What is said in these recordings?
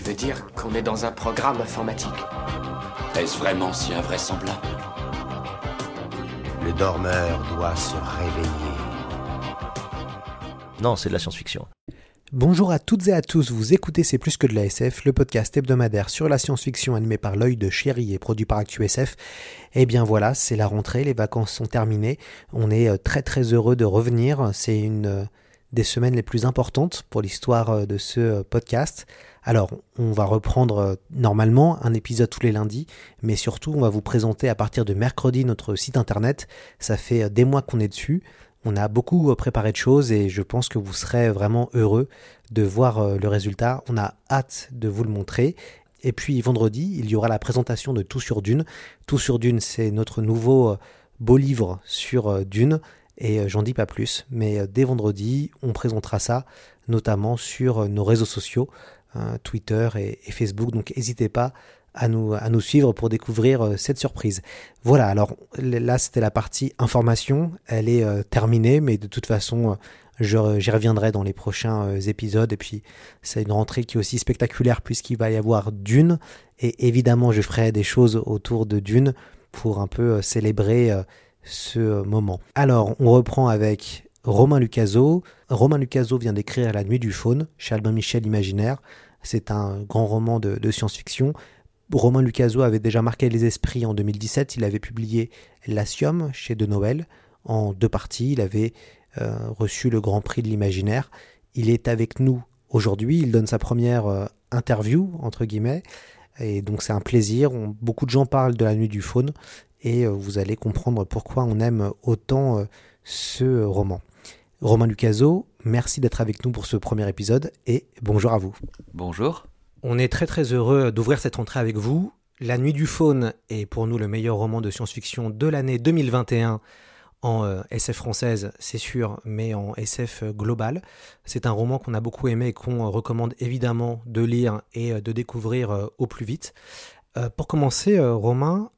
Tu veux dire qu'on est dans un programme informatique Est-ce vraiment si invraisemblable Le dormeur doit se réveiller. Non, c'est de la science-fiction. Bonjour à toutes et à tous, vous écoutez C'est plus que de la SF, le podcast hebdomadaire sur la science-fiction animé par l'œil de chéri et produit par ActuSF. Et eh bien voilà, c'est la rentrée, les vacances sont terminées, on est euh, très très heureux de revenir, c'est une euh, des semaines les plus importantes pour l'histoire euh, de ce podcast. Alors, on va reprendre normalement un épisode tous les lundis, mais surtout, on va vous présenter à partir de mercredi notre site internet. Ça fait des mois qu'on est dessus. On a beaucoup préparé de choses et je pense que vous serez vraiment heureux de voir euh, le résultat. On a hâte de vous le montrer. Et puis vendredi, il y aura la présentation de Tout sur Dune. Tout sur Dune, c'est notre nouveau euh, beau livre sur euh, Dune. Et j'en dis pas plus, mais dès vendredi, on présentera ça, notamment sur nos réseaux sociaux, Twitter et, Facebook. Donc n'hésitez pas à nous, suivre pour découvrir euh, cette surprise. Voilà, alors là c'était la partie information, elle est euh, terminée, mais de toute façon euh, j'y reviendrai dans les prochains épisodes. Et puis c'est une rentrée qui est aussi spectaculaire puisqu'il va y avoir Dune, et évidemment je ferai des choses autour de Dune pour un peu célébrer ce moment. Alors on reprend avec Romain Lucaso. Romain Lucaso vient d'écrire La Nuit du Faune chez Albin Michel Imaginaire. C'est un grand roman de, science-fiction Romain Lucaso avait déjà marqué les esprits en 2017. Il avait publié L'Asium chez De Noël en deux parties. Il avait euh, reçu le Grand Prix de l'Imaginaire. Il est avec nous aujourd'hui. Il donne sa première euh, interview, entre guillemets. Et donc c'est un plaisir. beaucoup de gens parlent de la nuit du faune. Et euh, vous allez comprendre pourquoi on aime autant ce roman. Romain Lucaso, merci d'être avec nous pour ce premier épisode et bonjour à vous. Bonjour. On est très très heureux d'ouvrir cette entrée avec vous. La Nuit du Faune est pour nous le meilleur roman de science-fiction de l'année 2021 en euh, SF française, c'est sûr, mais en SF global. C'est un roman qu'on a beaucoup aimé et qu'on recommande évidemment de lire et euh, de découvrir euh, au plus vite. pour commencer, Romain,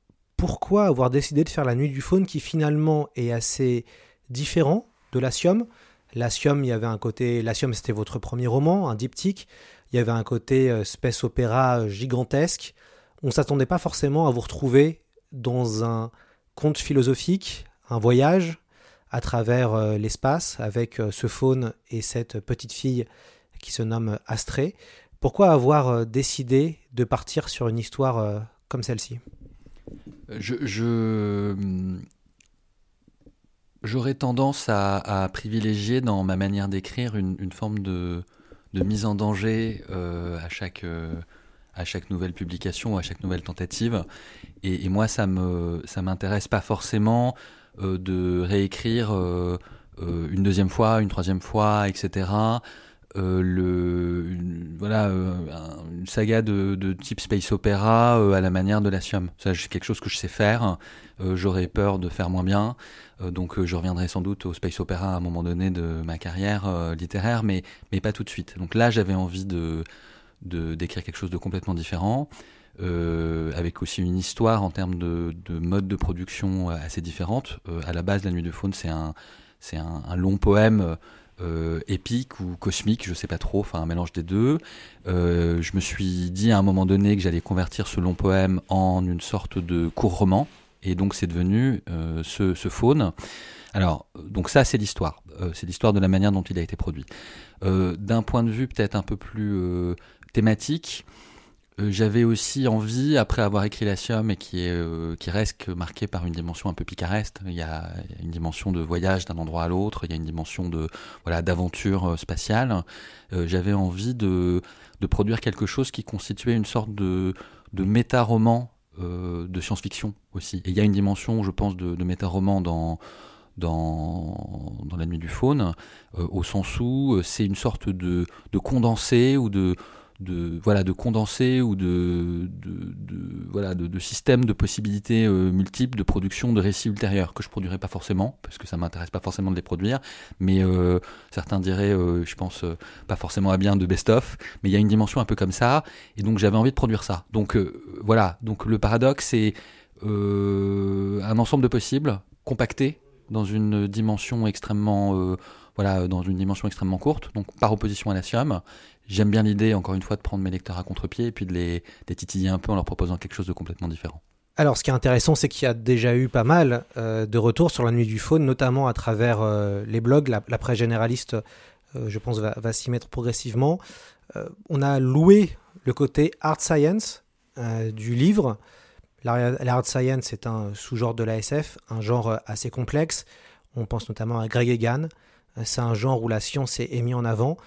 pourquoi avoir décidé de faire La Nuit du Faune qui finalement est assez différent de L'Asium L'Asium, il y avait un côté. L'Asium, c'était votre premier roman, un diptyque. Il y avait un côté euh, space opéra euh, gigantesque. On ne s'attendait pas forcément à vous retrouver dans un conte philosophique, un voyage à travers euh, l'espace avec ce faune et cette petite fille qui se nomme Astrée. Pourquoi avoir décidé de partir sur une histoire comme celle-ci? Je, j'aurais tendance à, privilégier dans ma manière d'écrire une, forme de, de mise en danger euh, à chaque euh, à chaque nouvelle publication, à chaque nouvelle tentative. Et, moi, ça me ça m'intéresse pas forcément euh, de réécrire une deuxième fois, une troisième fois, etc. le une, voilà une saga de, type space opéra à la manière de la Sium. Ça, c'est quelque chose que je sais faire. J'aurais peur de faire moins bien. Euh, donc euh, je reviendrai sans doute au space opéra à un moment donné de ma carrière euh, littéraire, mais, mais pas tout de suite. Donc là, j'avais envie de d'écrire quelque chose de complètement différent, avec aussi une histoire en termes de, de mode de production assez différente. à la base, La Nuit de Faune, c'est un, c'est un, long poème épique ou cosmique, je sais pas trop, enfin un mélange des deux. je me suis dit à un moment donné que j'allais convertir ce long poème en une sorte de court roman, et donc c'est devenu euh, ce, faune. Alors, donc ça c'est l'histoire, euh, c'est l'histoire de la manière dont il a été produit. Euh, d'un point de vue peut-être un peu plus thématique, j'avais aussi envie, après avoir écrit La Sium et qui, est, qui reste marqué par une dimension un peu picaresque, il y a une dimension de voyage d'un endroit à l'autre, il y a une dimension de voilà d'aventure spatiale, j'avais envie de, de produire quelque chose qui constituait une sorte de, de méta-roman euh, de science-fiction aussi. Et il y a une dimension, je pense, de, méta-roman dans, dans, La Nuit du Faune, euh, au sens où euh, c'est une sorte de, de condensé ou de, de voilà de condensés ou de, de, de voilà de, de, systèmes de possibilités euh, multiples de production de récits ultérieurs que je produirais pas forcément parce que ça m'intéresse pas forcément de les produire. Mais euh, certains diraient euh, je pense pas forcément à bien de best of mais il y a une dimension un peu comme ça. Et donc j'avais envie de produire ça. Donc voilà. Donc le paradoxe c'est un ensemble de possibles compactés dans une dimension extrêmement voilà dans une dimension extrêmement courte. Donc par opposition à la Siam j'aime bien l'idée, encore une fois, de prendre mes lecteurs à contre-pied et puis de les, titiller un peu en leur proposant quelque chose de complètement différent. Alors, ce qui est intéressant, c'est qu'il y a déjà eu pas mal euh, de retours sur la nuit du faune, notamment à travers euh, les blogs. La, la presse généraliste, euh, je pense, va, s'y mettre progressivement. on a loué le côté art science du livre. L'art science est un sous-genre de la SF, un genre assez complexe. On pense notamment à Greg Egan. C'est un genre où la science est mise en avant.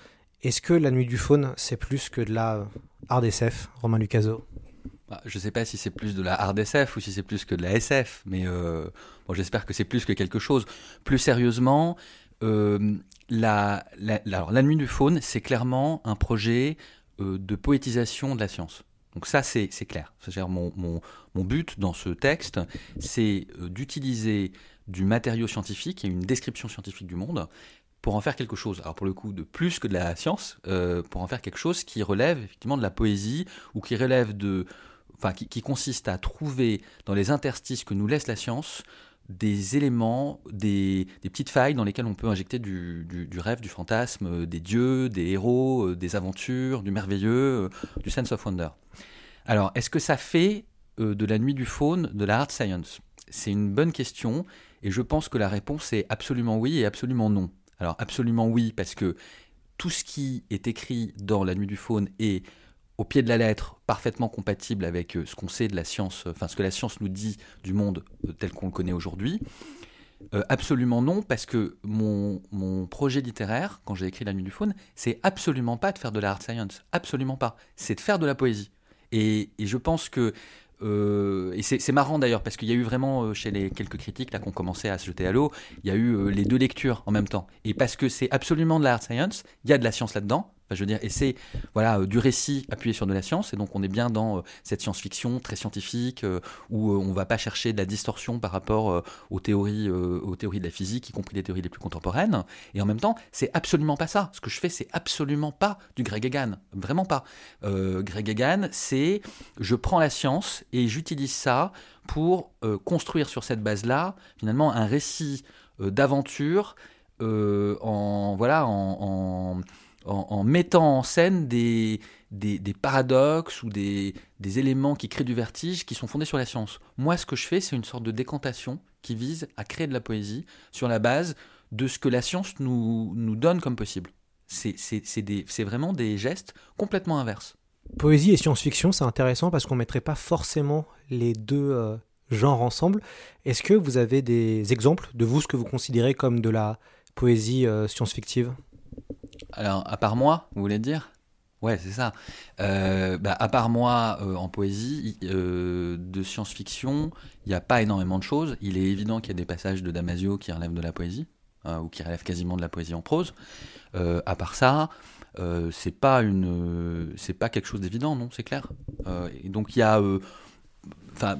Est-ce que La Nuit du Faune, c'est plus que de la hard SF, Romain Lucaso? Bah, Je ne sais pas si c'est plus de la hard SF ou si c'est plus que de la SF, mais euh, bon, j'espère que c'est plus que quelque chose. Plus sérieusement, euh, la, Nuit du Faune, c'est clairement un projet euh, de poétisation de la science. Donc ça, c'est clair. C'est-à-dire mon, but dans ce texte, c'est d'utiliser du matériau scientifique et une description scientifique du monde pour en faire quelque chose, alors pour le coup de plus que de la science, euh, pour en faire quelque chose qui relève effectivement de la poésie ou qui relève de, enfin qui, consiste à trouver dans les interstices que nous laisse la science des éléments, des, petites failles dans lesquelles on peut injecter du, rêve, du fantasme, des dieux, des héros, euh, des aventures, du merveilleux, euh, du sense of wonder. Alors, est-ce que ça fait euh, de la nuit du faune de la hard science? C'est une bonne question et je pense que la réponse est absolument oui et absolument non. Alors absolument oui, parce que tout ce qui est écrit dans La Nuit du Faune est au pied de la lettre parfaitement compatible avec ce qu'on sait de la science, enfin ce que la science nous dit du monde tel qu'on le connaît aujourd'hui. Euh, absolument non, parce que mon, mon projet littéraire, quand j'ai écrit La Nuit du Faune, c'est absolument pas de faire de la hard science, absolument pas. C'est de faire de la poésie. Et je pense que euh, et c'est marrant d'ailleurs parce qu'il y a eu vraiment euh, chez les quelques critiques là qu'on commençait à se jeter à l'eau, il y a eu euh, les deux lectures en même temps. Et parce que c'est absolument de la hard science, il y a de la science là-dedans. Je veux dire, et c'est voilà du récit appuyé sur de la science, et donc on est bien dans cette science-fiction très scientifique où on va pas chercher de la distorsion par rapport aux théories, aux théories de la physique, y compris les théories les plus contemporaines. Et en même temps, c'est absolument pas ça. Ce que je fais, c'est absolument pas du Greg Egan, vraiment pas. Greg Egan, c'est je prends la science et j'utilise ça pour euh, construire sur cette base-là finalement un récit euh, d'aventure euh, en voilà en, en, mettant en scène des, des, paradoxes ou des, des, éléments qui créent du vertige qui sont fondés sur la science. Moi, ce que je fais, c'est une sorte de décantation qui vise à créer de la poésie sur la base de ce que la science nous, nous donne comme possible. C'est vraiment des gestes complètement inverses. Poésie et science-fiction, c'est intéressant parce qu'on ne mettrait pas forcément les deux euh, genres ensemble. Est-ce que vous avez des exemples de vous, ce que vous considérez comme de la poésie euh, science-fictive? Alors, à part moi, vous voulez dire? Ouais, c'est ça. Euh, bah, à part moi, en poésie, de science-fiction, il n'y a pas énormément de choses. Il est évident qu'il y a des passages de Damasio qui relèvent de la poésie, ou qui relèvent quasiment de la poésie en prose. à part ça, euh, c'est pas une, euh, c'est pas quelque chose d'évident, non, c'est clair. Euh, et donc il y a, enfin,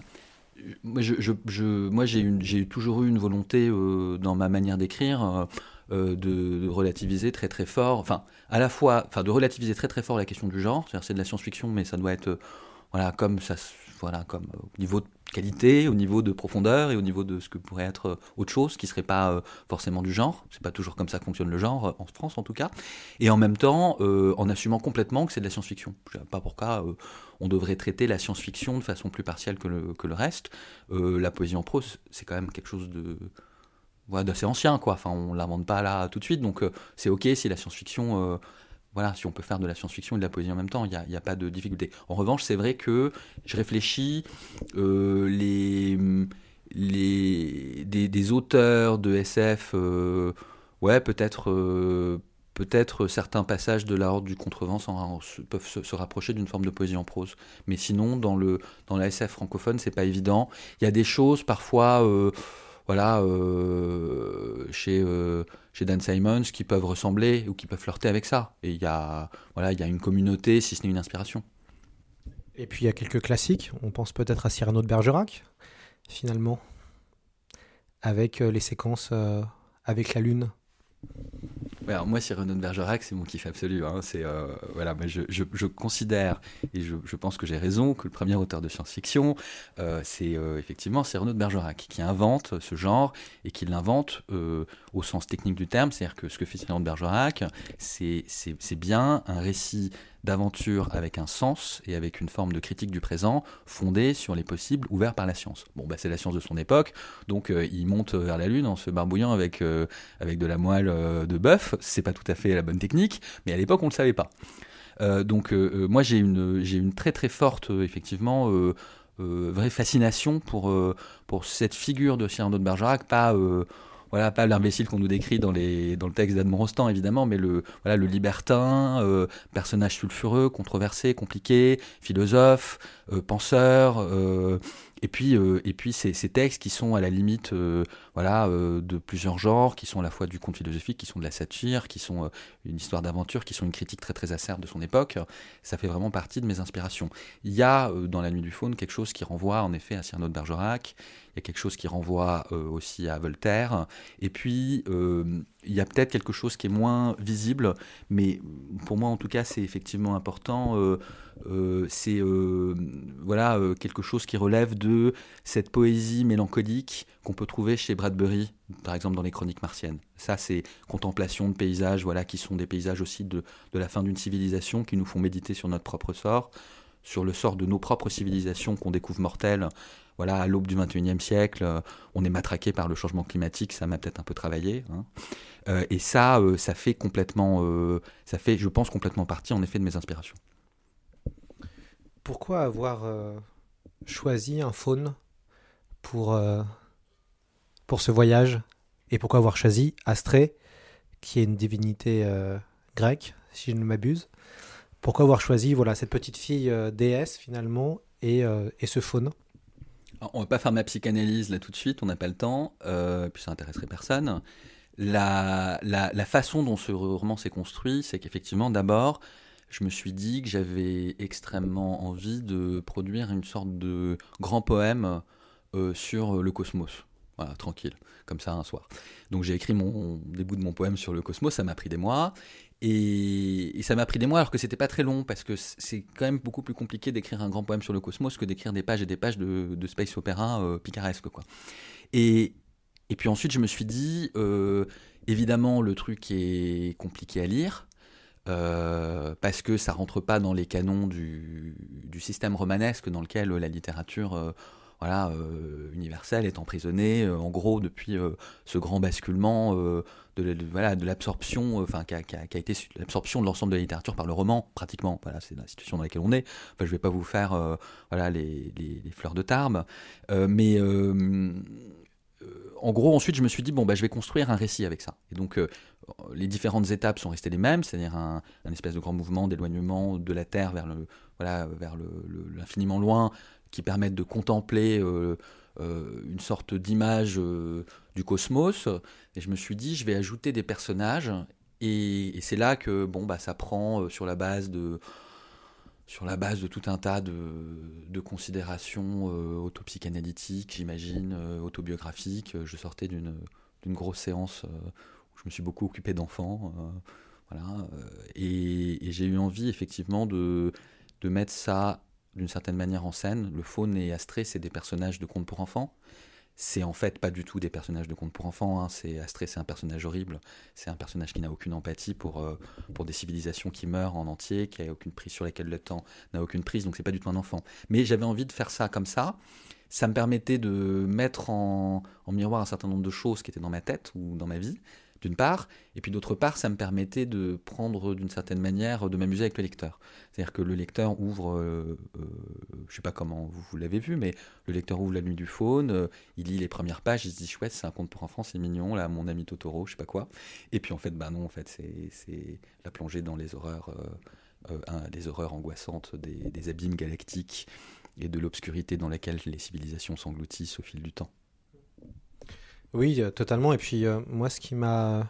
moi, je, je, je, moi j'ai toujours eu une volonté dans ma manière d'écrire. De, de, relativiser très très fort, enfin à la fois, enfin de relativiser très très fort la question du genre, c'est de la science-fiction, mais ça doit être voilà comme ça, voilà comme au niveau de qualité, au niveau de profondeur et au niveau de ce que pourrait être autre chose qui serait pas euh, forcément du genre. C'est pas toujours comme ça que fonctionne le genre, euh, en France en tout cas. Et en même temps, euh, en assumant complètement que c'est de la science-fiction. Je sais pas pourquoi euh, on devrait traiter la science-fiction de façon plus partielle que le, que le reste. la poésie en prose, c'est quand même quelque chose de voilà, d'assez ancien, quoi. Enfin, on l'invente pas là tout de suite, donc c'est ok si la science-fiction voilà, si on peut faire de la science-fiction et de la poésie en même temps, il n'y a, pas de difficulté. En revanche, c'est vrai que je réfléchis euh, les, des, auteurs de SF, euh, ouais, peut-être euh, peut-être certains passages de la Horde du Contrevent peuvent se, se rapprocher d'une forme de poésie en prose. Mais sinon, dans, le, dans la SF francophone, c'est pas évident. Il y a des choses parfois voilà, euh, chez, euh, chez Dan Simons qui peuvent ressembler ou qui peuvent flirter avec ça. Et il y a, y a une communauté, si ce n'est une inspiration. Et puis il y a quelques classiques. On pense peut-être à Cyrano de Bergerac, finalement, avec euh, les séquences avec la lune. Alors moi, Cyrano de Bergerac, c'est mon kiff absolu. hein. C'est euh, voilà, je, je- considère et je, je pense que j'ai raison que le premier auteur de science-fiction, euh, c'est euh, effectivement Cyrano de Bergerac qui invente ce genre et qui l'invente au sens technique du terme. C'est-à-dire que ce que fait Cyrano de Bergerac, c'est bien un récit d'aventure avec un sens et avec une forme de critique du présent fondée sur les possibles ouverts par la science. Bon, bah, c'est la science de son époque, donc euh, il monte vers la Lune en se barbouillant avec, euh, avec de la moelle euh, de bœuf. C'est pas tout à fait la bonne technique, mais à l'époque on le savait pas. Donc moi j'ai une, une très très forte, effectivement, vraie fascination pour, pour cette figure de Cyrano de Bergerac, pas... voilà, pas l'imbécile qu'on nous décrit dans, le texte d'Admond Rostand, évidemment, mais le, voilà, le libertin, euh, personnage sulfureux, controversé, compliqué, philosophe, euh, penseur, euh, et puis, et puis ces, ces textes qui sont à la limite voilà, de plusieurs genres, qui sont à la fois du conte philosophique, qui sont de la satire, qui sont une histoire d'aventure, qui sont une critique très très acerbe de son époque, ça fait vraiment partie de mes inspirations. Il y a euh, dans La Nuit du Faune quelque chose qui renvoie en effet à Cyrano de Bergerac, il y a quelque chose qui renvoie euh, aussi à Voltaire, et puis euh, il y a peut-être quelque chose qui est moins visible, mais pour moi en tout cas c'est effectivement important. c'est voilà quelque chose qui relève de cette poésie mélancolique qu'on peut trouver chez Bradbury, par exemple dans les Chroniques martiennes. Ça, c'est contemplation de paysages, voilà, qui sont des paysages aussi de, de la fin d'une civilisation, qui nous font méditer sur notre propre sort, sur le sort de nos propres civilisations qu'on découvre mortelles. Voilà, à l'aube du 21e siècle, euh, on est matraqué par le changement climatique, ça m'a peut-être un peu travaillé. hein. Euh, et ça, euh, ça fait complètement, ça fait, je pense, complètement partie en effet de mes inspirations. Pourquoi avoir choisi un faune pour, pour ce voyage Et pourquoi avoir choisi Astrée, qui est une divinité euh, grecque, si je ne m'abuse Pourquoi avoir choisi voilà, cette petite fille euh, déesse finalement et, euh, et ce faune? On va pas faire ma psychanalyse là tout de suite, on n'a pas le temps, puis ça intéresserait personne. La, la, la façon dont ce roman s'est construit, c'est qu'effectivement, d'abord, je me suis dit que j'avais extrêmement envie de produire une sorte de grand poème sur le cosmos. Voilà, tranquille, comme ça un soir. Donc j'ai écrit mon début de mon poème sur le cosmos, ça m'a pris des mois. Et, ça m'a pris des mois alors que c'était pas très long parce que c'est quand même beaucoup plus compliqué d'écrire un grand poème sur le cosmos que d'écrire des pages et des pages de, space opéra euh, picaresque quoi. Et, puis ensuite je me suis dit euh, évidemment le truc est compliqué à lire euh, parce que ça rentre pas dans les canons du, système romanesque dans lequel la littérature voilà, euh, universelle est emprisonnée euh, en gros depuis euh, ce grand basculement de, l'absorption, enfin qui a, été l'absorption de l'ensemble de la littérature par le roman pratiquement. Voilà, c'est la situation dans laquelle on est. Enfin, je vais pas vous faire voilà les, fleurs de Tarbes, mais en gros ensuite je me suis dit bon bah je vais construire un récit avec ça. Et donc les différentes étapes sont restées les mêmes, c'est-à-dire un, espèce de grand mouvement d'éloignement de la Terre vers le voilà l'infiniment loin qui permettent de contempler euh, euh, une sorte d'image euh, du cosmos. Et je me suis dit, je vais ajouter des personnages. Et, c'est là que bon, bah, ça prend sur la base de sur la base de tout un tas de, de considérations euh, autopsychanalytiques, j'imagine, euh, autobiographiques. Je sortais d'une grosse séance où je me suis beaucoup occupé d'enfants. voilà, et, et j'ai eu envie effectivement de, de mettre ça d'une certaine manière en scène. Le faune et Astrée, c'est des personnages de contes pour enfants. C'est en fait pas du tout des personnages de contes pour enfants. Hein. C'est Astrée, c'est un personnage horrible. C'est un personnage qui n'a aucune empathie pour, euh, pour des civilisations qui meurent en entier, qui a aucune prise sur laquelle le temps n'a aucune prise. Donc c'est pas du tout un enfant. Mais j'avais envie de faire ça comme ça. Ça me permettait de mettre en, en miroir un certain nombre de choses qui étaient dans ma tête ou dans ma vie, d'une part, et puis d'autre part, ça me permettait de prendre d'une certaine manière, de m'amuser avec le lecteur. C'est-à-dire que le lecteur ouvre, euh, euh, je sais pas comment vous, vous l'avez vu, mais le lecteur ouvre La Nuit du Faune, euh, il lit les premières pages, il se dit chouette, c'est un conte pour enfants, c'est mignon, là, mon ami Totoro, je sais pas quoi. Et puis en fait, bah non, en fait, c'est- la plongée dans les horreurs, un- les horreurs angoissantes des, des abîmes galactiques et de l'obscurité dans laquelle les civilisations s'engloutissent au fil du temps. Oui, euh, totalement. Et puis euh, moi, ce qui m'a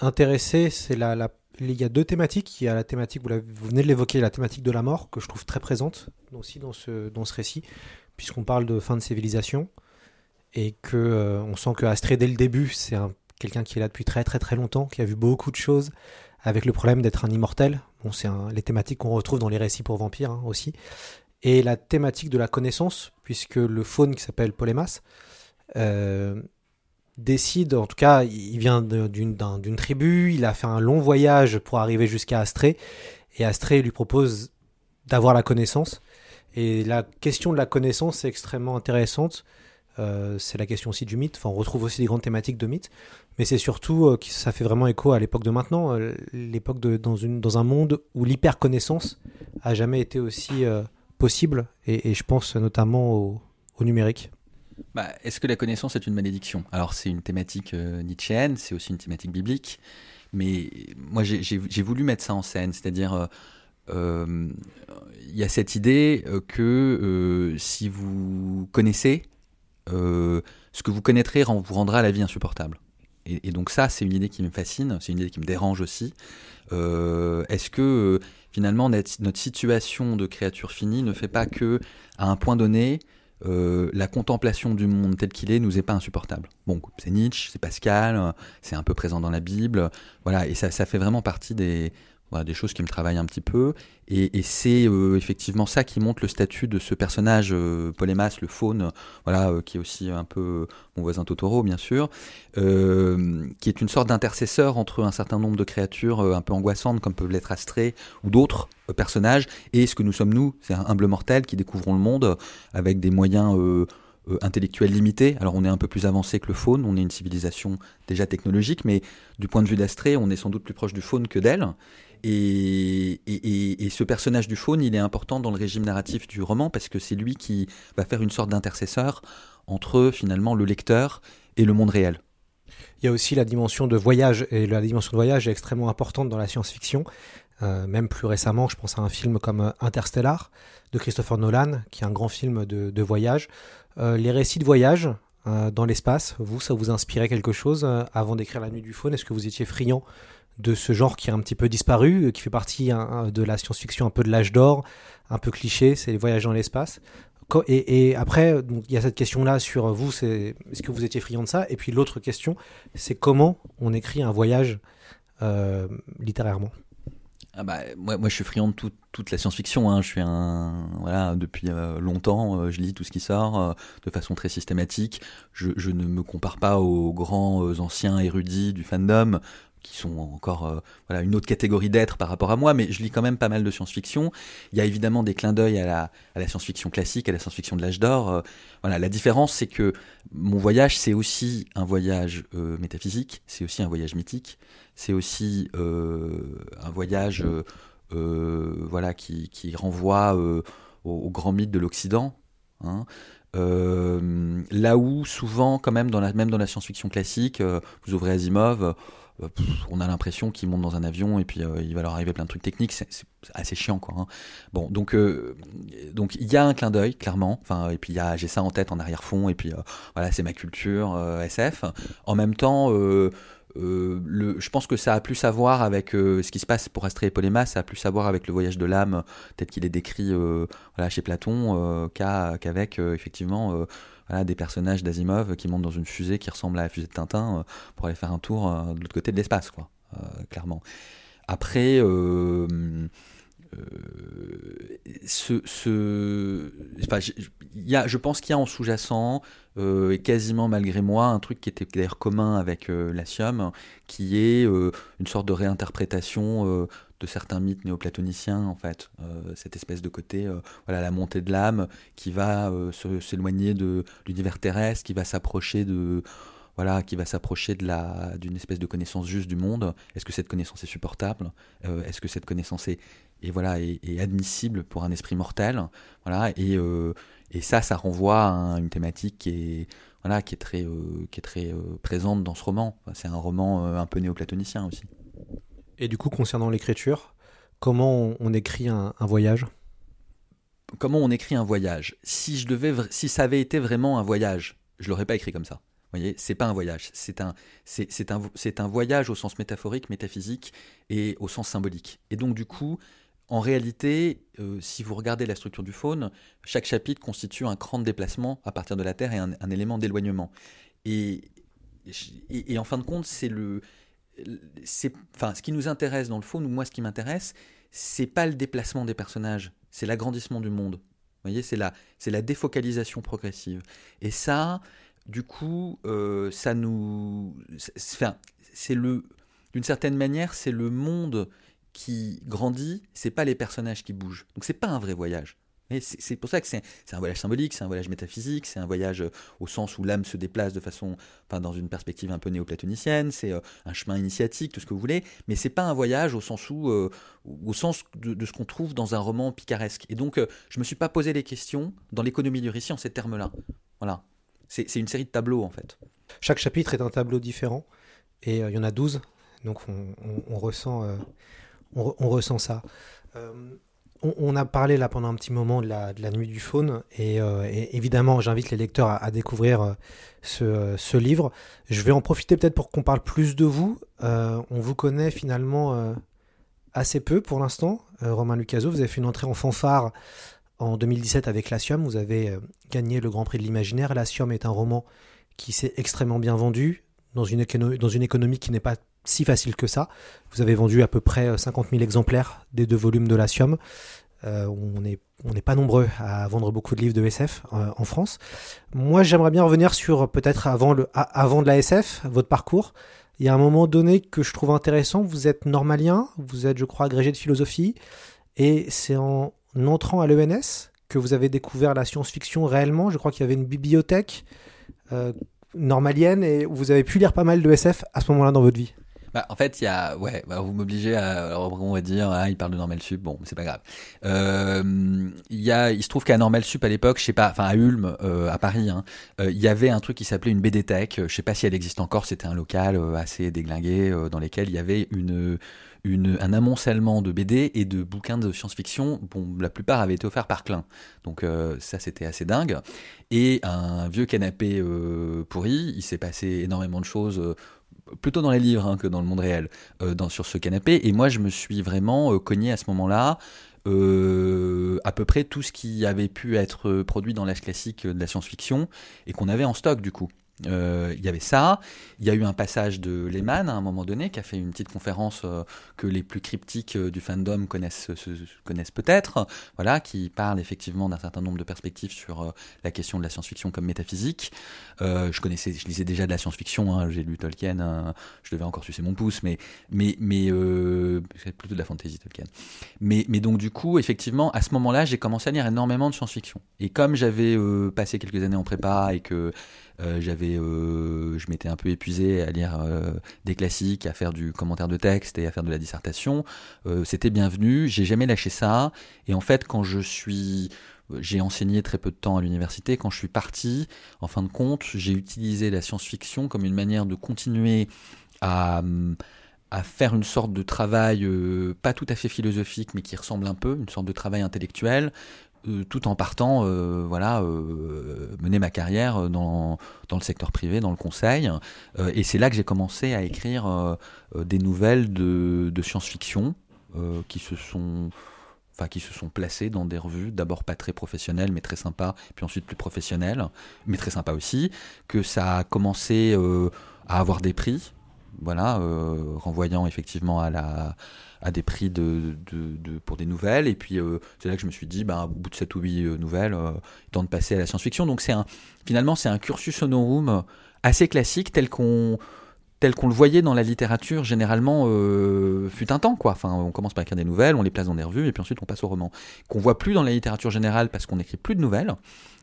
intéressé, c'est la, la- Il y a deux thématiques. Il y a la thématique, vous, vous venez de l'évoquer, la thématique de la mort, que je trouve très présente aussi dans ce, dans ce récit, puisqu'on parle de fin de civilisation. Et que euh, on sent que Astrée, dès le début, c'est un- quelqu'un qui est là depuis très très très longtemps, qui a vu beaucoup de choses, avec le problème d'être un immortel. Bon, c'est un- les thématiques qu'on retrouve dans les récits pour vampires hein, aussi. Et la thématique de la connaissance, puisque le faune qui s'appelle Polémas, décide, en tout cas, il vient d'une d'un- d'une tribu, il a fait un long voyage pour arriver jusqu'à Astrée, et Astrée lui propose d'avoir la connaissance. Et la question de la connaissance est extrêmement intéressante. Euh, c'est la question aussi du mythe. On retrouve aussi des grandes thématiques de mythe, mais c'est surtout euh, que ça fait vraiment écho à l'époque de maintenant, euh, l'époque dans dans un monde où l'hyper connaissance a jamais été aussi euh, possible. Et, je pense notamment au numérique. Bah, Est-ce que la connaissance est une malédiction? Alors c'est une thématique euh, nietzschéenne, c'est aussi une thématique biblique, mais moi j'ai- voulu mettre ça en scène, c'est-à-dire euh, euh, il y a cette idée euh, que si vous connaissez, ce que vous connaîtrez vous rendra la vie insupportable. Et, donc ça, c'est une idée qui me fascine, c'est une idée qui me dérange aussi. Est-ce que finalement notre, notre situation de créature finie ne fait pas que, à un point donné, euh, la contemplation du monde tel qu'il est nous est pas insupportable. Bon, c'est Nietzsche, c'est Pascal, euh, c'est un peu présent dans la Bible, voilà, et ça, ça fait vraiment partie des, voilà, des choses qui me travaillent un petit peu, et, c'est euh, effectivement ça qui montre le statut de ce personnage, euh, Polémas, le faune, voilà, euh, qui est aussi un peu mon voisin Totoro, bien sûr, euh, qui est une sorte d'intercesseur entre un certain nombre de créatures euh, un peu angoissantes, comme peuvent l'être Astrée, ou d'autres euh, personnages, et ce que nous sommes nous, c'est un humble mortel qui découvrons le monde avec des moyens euh, euh, intellectuels limités. Alors on est un peu plus avancé que le faune, on est une civilisation déjà technologique, mais du point de vue d'Astrée, on est sans doute plus proche du faune que d'elle. Et, ce personnage du faune, il est important dans le régime narratif du roman parce que c'est lui qui va faire une sorte d'intercesseur entre finalement le lecteur et le monde réel. Il y a aussi la dimension de voyage, et la dimension de voyage est extrêmement importante dans la science-fiction. Euh, même plus récemment, je pense à un film comme euh, Interstellar de Christopher Nolan, qui est un grand film de, voyage. Euh, les récits de voyage dans l'espace, vous, ça vous inspirait quelque chose avant d'écrire La Nuit du Faune? Est-ce que vous étiez friand de ce genre qui a un petit peu disparu, euh, qui fait partie hein, de la science-fiction un peu de l'âge d'or, un peu cliché, c'est les voyages dans l'espace et, après, donc, il y a cette question-là sur euh, vous, c'est est-ce que vous étiez friand de ça? Et puis l'autre question, c'est comment on écrit un voyage euh, littérairement? Ah bah, moi, moi, je suis friand de tout- toute la science-fiction. hein. Je suis un voilà depuis euh, longtemps. euh, je lis tout ce qui sort euh, de façon très systématique. Je, je ne me compare pas aux grands euh, anciens érudits du fandom qui sont encore euh, voilà une autre catégorie d'êtres par rapport à moi. Mais je lis quand même pas mal de science-fiction. Il y a évidemment des clins d'œil à la, à la science-fiction classique, à la science-fiction de l'âge d'or. euh, voilà, la différence c'est que mon voyage c'est aussi un voyage euh, métaphysique, c'est aussi un voyage mythique, c'est aussi un voyage voilà, qui, qui renvoie au, au grand mythe de l'Occident. hein. Là où souvent, quand même, dans la, même dans la science-fiction classique, vous ouvrez Asimov, on a l'impression qu'ils montent dans un avion et puis euh, il va leur arriver plein de trucs techniques. C'est assez chiant, quoi. hein. Bon, donc euh, donc il y a un clin d'œil, clairement. Et puis j'ai ça en tête en arrière-fond. Et puis euh, voilà, c'est ma culture euh, SF. En même temps. Euh, je pense que ça a plus à voir avec euh, ce qui se passe pour Astrée et Polémas, ça a plus à voir avec le voyage de l'âme tel qu'il est décrit euh, voilà, chez Platon qu'avec effectivement voilà, des personnages d'Asimov qui montent dans une fusée qui ressemble à la fusée de Tintin pour aller faire un tour de l'autre côté de l'espace, quoi, clairement. Après, ce, y a, je pense qu'il y a en sous-jacent, euh, et quasiment malgré moi, un truc qui était d'ailleurs commun avec euh, qui est euh, une sorte de réinterprétation euh, de certains mythes néoplatoniciens, en fait. Cette espèce de côté, voilà, la montée de l'âme qui va s'éloigner de l'univers terrestre, qui va s'approcher de voilà, qui va s'approcher d'une espèce de connaissance juste du monde. Est-ce que cette connaissance est supportable? Est-ce que cette connaissance est, et voilà, est, est admissible pour un esprit mortel Voilà, et, euh, et ça, ça renvoie à une thématique qui est voilà, qui est très, euh, qui est très euh, présente dans ce roman. C'est un roman un peu néoplatonicien aussi. Et du coup, concernant l'écriture, comment on, écrit un, un voyage? Comment on écrit un voyage? Si je devais, si ça avait été vraiment un voyage, je l'aurais pas écrit comme ça. voyez, c'est pas un voyage, c'est un, c'est un, c'est un voyage au sens métaphorique, métaphysique et au sens symbolique. Et donc du coup, en réalité, euh, si vous regardez la structure du faune, chaque chapitre constitue un cran de déplacement à partir de la Terre et un, élément d'éloignement. Et, en fin de compte, c'est le, enfin, ce qui nous intéresse dans le faune, ou moi, ce qui m'intéresse, c'est pas le déplacement des personnages, c'est l'agrandissement du monde. Vous voyez, c'est la, c'est la défocalisation progressive. Et ça, du coup, euh, ça nous, enfin, c'est le, d'une certaine manière, c'est le monde qui grandit, c'est pas les personnages qui bougent. Donc c'est pas un vrai voyage. C'est pour ça que c'est un voyage symbolique, c'est un voyage métaphysique, c'est un voyage euh, au sens où l'âme se déplace de façon, enfin, dans une perspective un peu néoplatonicienne, c'est euh, un chemin initiatique, tout ce que vous voulez, mais c'est pas un voyage au sens où, euh, au sens de, ce qu'on trouve dans un roman picaresque. Et donc, je me suis pas posé les questions dans l'économie du récit en ces termes-là. Voilà. C'est une série de tableaux en fait. Chaque chapitre est un tableau différent et il y en a 12, donc on, on, ressent, on, ressent ça on, a parlé là pendant un petit moment de la, nuit du faune et, euh, évidemment j'invite les lecteurs à, découvrir euh, ce, livre. Je vais en profiter peut-être pour qu'on parle plus de vous. Euh, on vous connaît finalement assez peu pour l'instant. Romain Lucaso, vous avez fait une entrée en fanfare en 2017 avec La Vous avez gagné le Grand Prix de l'Imaginaire. La est un roman qui s'est extrêmement bien vendu dans une économie qui n'est pas si facile que ça. Vous avez vendu à peu près 50 000 exemplaires des deux volumes de l'Asium. Euh, on n'est pas nombreux à vendre beaucoup de livres de SF euh, en France. Moi, j'aimerais bien revenir sur peut-être avant, avant de la SF, votre parcours. Il y a un moment donné que je trouve intéressant. Vous êtes normalien, vous êtes, je crois, agrégé de philosophie, et c'est en entrant à l'ENS que vous avez découvert la science-fiction réellement. Je crois qu'il y avait une bibliothèque euh, normalienne et vous avez pu lire pas mal de SF à ce moment-là dans votre vie. Bah, en fait, il y a, ouais, bah, vous m'obligez à, alors, on va dire, ah, il parle de Normal Sup, bon, c'est pas grave. Euh, il se trouve qu'à Normal Sup à l'époque, je sais pas, enfin à Ulm, euh, à Paris, hein, euh, il y avait un truc qui s'appelait une BD Tech. Je sais pas si elle existe encore. C'était un local euh, assez déglingué dans lequel il y avait une une, un amoncellement de BD et de bouquins de science-fiction. Bon, la plupart avaient été offerts par Klein. Donc ça, c'était assez dingue. Et un vieux canapé pourri, il s'est passé énormément de choses plutôt dans les livres hein, que dans le monde réel, euh, dans, sur ce canapé. Et moi, je me suis vraiment euh, cogné à ce moment-là euh, à peu près tout ce qui avait pu être produit dans l'âge classique de la science-fiction et qu'on avait en stock du coup. Euh, il y avait ça. Il y a eu un passage de Lehman à un moment donné qui a fait une petite conférence euh, que les plus cryptiques euh, du fandom connaissent, connaissent peut-être, voilà, qui parle effectivement d'un certain nombre de perspectives sur la question de la science-fiction comme métaphysique. je connaissais, je lisais déjà de la science-fiction. Hein, j'ai lu Tolkien. Je devais encore sucer mon pouce, mais mais mais plutôt de la fantasy Tolkien. Mais donc du coup, effectivement, à ce moment-là, j'ai commencé à lire énormément de science-fiction. Et comme j'avais passé quelques années en prépa et que j'avais, euh, je m'étais un peu épuisé à lire euh, des classiques, à faire du commentaire de texte et à faire de la dissertation. C'était bienvenu. J'ai jamais lâché ça. Et en fait, quand je suis j'ai enseigné très peu de temps à l'université. Quand je suis parti, en fin de compte, j'ai utilisé la science-fiction comme une manière de continuer à faire une sorte de travail pas tout à fait philosophique, mais qui ressemble un peu, une sorte de travail intellectuel, euh, tout en partant, euh, voilà, euh, mener ma carrière dans, dans le secteur privé, dans le conseil. et c'est là que j'ai commencé à écrire des nouvelles de, de science-fiction qui se sont enfin qui se sont placées dans des revues, d'abord pas très professionnelles mais très sympas, puis ensuite plus professionnelles, mais très sympas aussi, que ça a commencé à avoir des prix, voilà, renvoyant effectivement à la à des prix de, pour des nouvelles. Et puis euh, c'est là que je me suis dit, bah, au bout de 7 ou 8 euh, nouvelles, euh, temps de passer à la science-fiction. Donc c'est un, finalement, c'est un cursus honorum assez classique tel qu'on tel qu'on le voyait dans la littérature généralement euh, fut un temps quoi. Enfin, on commence par écrire des nouvelles, on les place dans des revues et puis ensuite on passe au roman. Qu'on voit plus dans la littérature générale parce qu'on n'écrit plus de nouvelles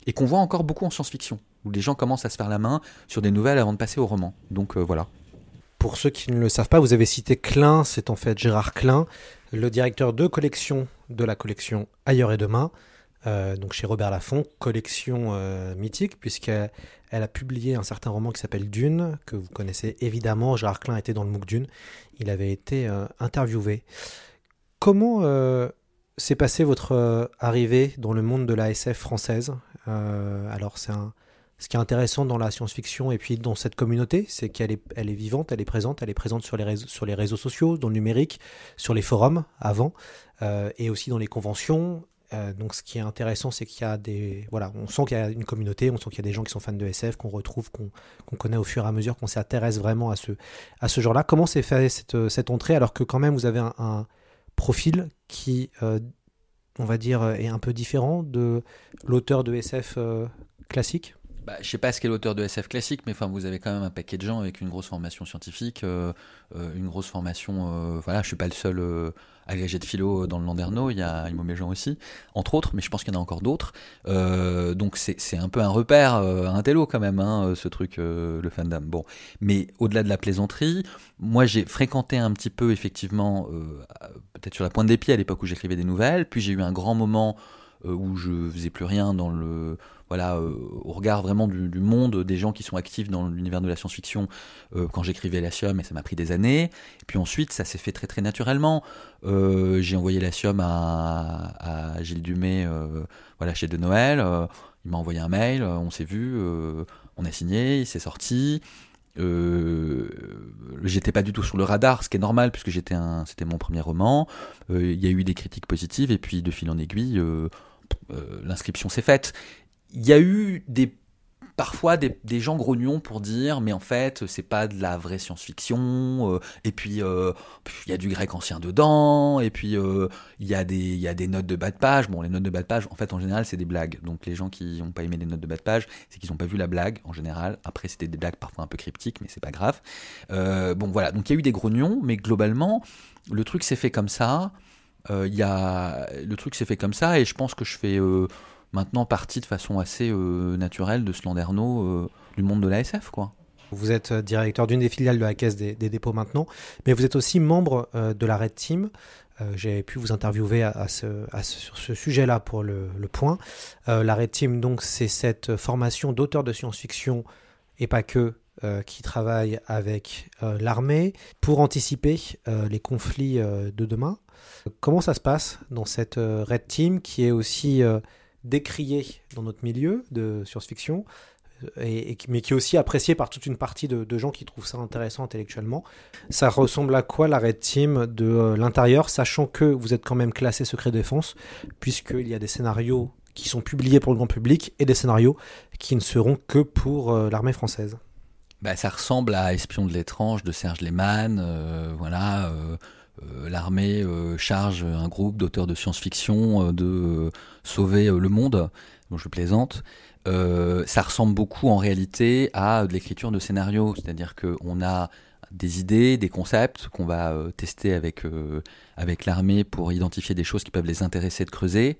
et qu'on voit encore beaucoup en science-fiction où les gens commencent à se faire la main sur des nouvelles avant de passer au roman. Donc voilà. Pour ceux qui ne le savent pas, vous avez cité Klein, c'est en fait Gérard Klein, le directeur de collection de la collection Ailleurs et Demain, euh, donc chez Robert Laffont, collection euh, mythique, puisqu'elle a publié un certain roman qui s'appelle Dune, que vous connaissez évidemment. Gérard Klein était dans le MOOC Dune, il avait été euh, interviewé. Comment s'est passée votre arrivée dans le monde de la SF française? Alors c'est un ce qui est intéressant dans la science-fiction et puis dans cette communauté, c'est qu'elle est, vivante, elle est présente, elle est présente sur les réseaux, sur les réseaux sociaux, dans le numérique, sur les forums avant, euh, et aussi dans les conventions. Euh, donc ce qui est intéressant, c'est qu'il y a des... Voilà, on sent qu'il y a une communauté, on sent qu'il y a des gens qui sont fans de SF, qu'on retrouve, qu'on connaît au fur et à mesure, qu'on s'intéresse vraiment à ce, à ce genre-là. Comment s'est fait cette, cette entrée alors que quand même vous avez un, profil qui, euh, on va dire, est un peu différent de l'auteur de SF classique? Bah, je sais pas ce qu'est l'auteur de SF classique, mais enfin, vous avez quand même un paquet de gens avec une grosse formation scientifique, euh, euh, une grosse formation. Euh, voilà, je suis pas le seul euh, agrégé de philo dans le Landerneau. Il y a Imo Méjean aussi, entre autres, mais je pense qu'il y en a encore d'autres. Donc c'est un peu un repère, un télo quand même, hein, ce truc, le fandom. Bon, mais au-delà de la plaisanterie, moi j'ai fréquenté un petit peu effectivement, peut-être sur la pointe des pieds à l'époque où j'écrivais des nouvelles. Puis j'ai eu un grand moment où je faisais plus rien dans le voilà euh, au regard vraiment du, monde des gens qui sont actifs dans l'univers de la science-fiction euh, quand j'écrivais la Sium et ça m'a pris des années. Et puis ensuite ça s'est fait très très naturellement. Euh, j'ai envoyé la Sium à, Gilles Dumay euh, voilà chez De Noël. Euh, il m'a envoyé un mail euh, on s'est vu euh, on a signé il s'est sorti. Euh, j'étais pas du tout sur le radar, ce qui est normal puisque j'étais un, c'était mon premier roman. Euh, Il y a eu des critiques positives et puis de fil en aiguille, euh, euh, l'inscription s'est faite. Il y a eu des parfois des, gens grognons pour dire mais en fait c'est pas de la vraie science-fiction euh, et puis euh, il y a du grec ancien dedans et puis euh, il y a des y a des notes de bas de page. Bon les notes de bas de page en fait en général c'est des blagues. Donc les gens qui n'ont pas aimé les notes de bas de page c'est qu'ils n'ont pas vu la blague en général. Après c'était des blagues parfois un peu cryptiques mais c'est pas grave. Euh, bon voilà. Donc il y a eu des grognons mais globalement le truc s'est fait comme ça Euh, y a le truc s'est fait comme ça et je pense que je fais euh, maintenant partie de façon assez euh, naturelle de ce landerneau du monde de la SF quoi. Vous êtes euh, directeur d'une des filiales de la Caisse des, dépôts maintenant, mais vous êtes aussi membre de la Red Team. J'ai pu vous interviewer sur ce sujet-là pour le, point. La Red Team, donc, c'est cette formation d'auteurs de science-fiction et pas que qui travaille avec l'armée pour anticiper les conflits de demain. Comment ça se passe dans cette euh, Red Team qui est aussi euh, décriée dans notre milieu de science-fiction qui- mais qui est aussi apprécié par toute une partie de, gens qui trouvent ça intéressant intellectuellement? Ça ressemble à quoi la Red Team de euh, l'intérieur, sachant que vous êtes quand même classé secret défense, puisqu'il y a des scénarios qui sont publiés pour le grand public et des scénarios qui ne seront que pour euh, l'armée française? Bah, ça ressemble à Espion de l'étrange de Serge Lehmann. euh, voilà, euh, euh, l'armée euh, charge un groupe d'auteurs de science-fiction euh, de euh, sauver euh, le monde. Je plaisante. Euh, ça ressemble beaucoup en réalité à de l'écriture de scénarios, c'est-à-dire qu'on a des idées, des concepts qu'on va euh, tester euh, avec l'armée pour identifier des choses qui peuvent les intéresser de creuser.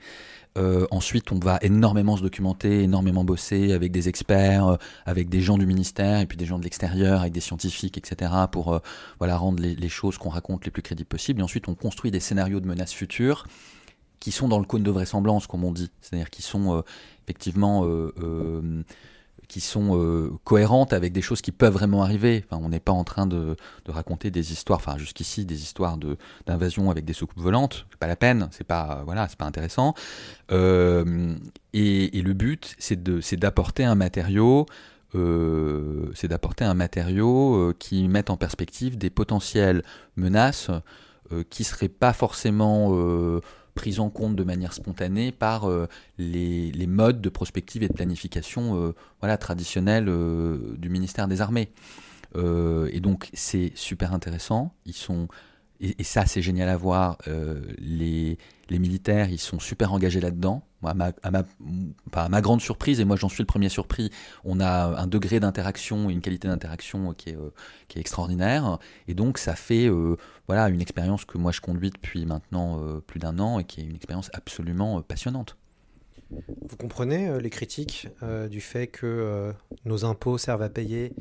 Euh, ensuite, on va énormément se documenter, énormément bosser avec des experts, euh, avec des gens du ministère et puis des gens de l'extérieur, avec des scientifiques, etc. pour euh, voilà rendre les, choses qu'on raconte les plus crédibles possibles. Et ensuite, on construit des scénarios de menaces futures qui sont dans le cône de vraisemblance, comme on dit, c'est-à-dire qui sont effectivement qui sont euh, cohérentes avec des choses qui peuvent vraiment arriver. Enfin, on n'est pas en train de, raconter des histoires, enfin jusqu'ici des histoires d'invasion avec des soucoupes volantes. Pas la peine, c'est pas voilà, c'est pas intéressant. Euh, et, le but, c'est d'apporter un matériau. Euh, c'est d'apporter un matériau euh, qui mette en perspective des potentielles menaces euh, qui seraient pas forcément prises en compte de manière spontanée par euh, les, modes de prospective et de planification euh, voilà, traditionnels euh, du ministère des Armées. Et donc c'est super intéressant. Ils sont et, ça c'est génial à voir. Les, les militaires ils sont super engagés là-dedans. À ma, grande surprise et moi j'en suis le premier surpris. On a un degré d'interaction, une qualité d'interaction qui est euh, extraordinaire. Et donc ça fait euh, voilà une expérience que moi je conduis depuis maintenant euh, plus d'un an et qui est une expérience absolument passionnante. Vous comprenez les critiques du fait que nos impôts servent à payer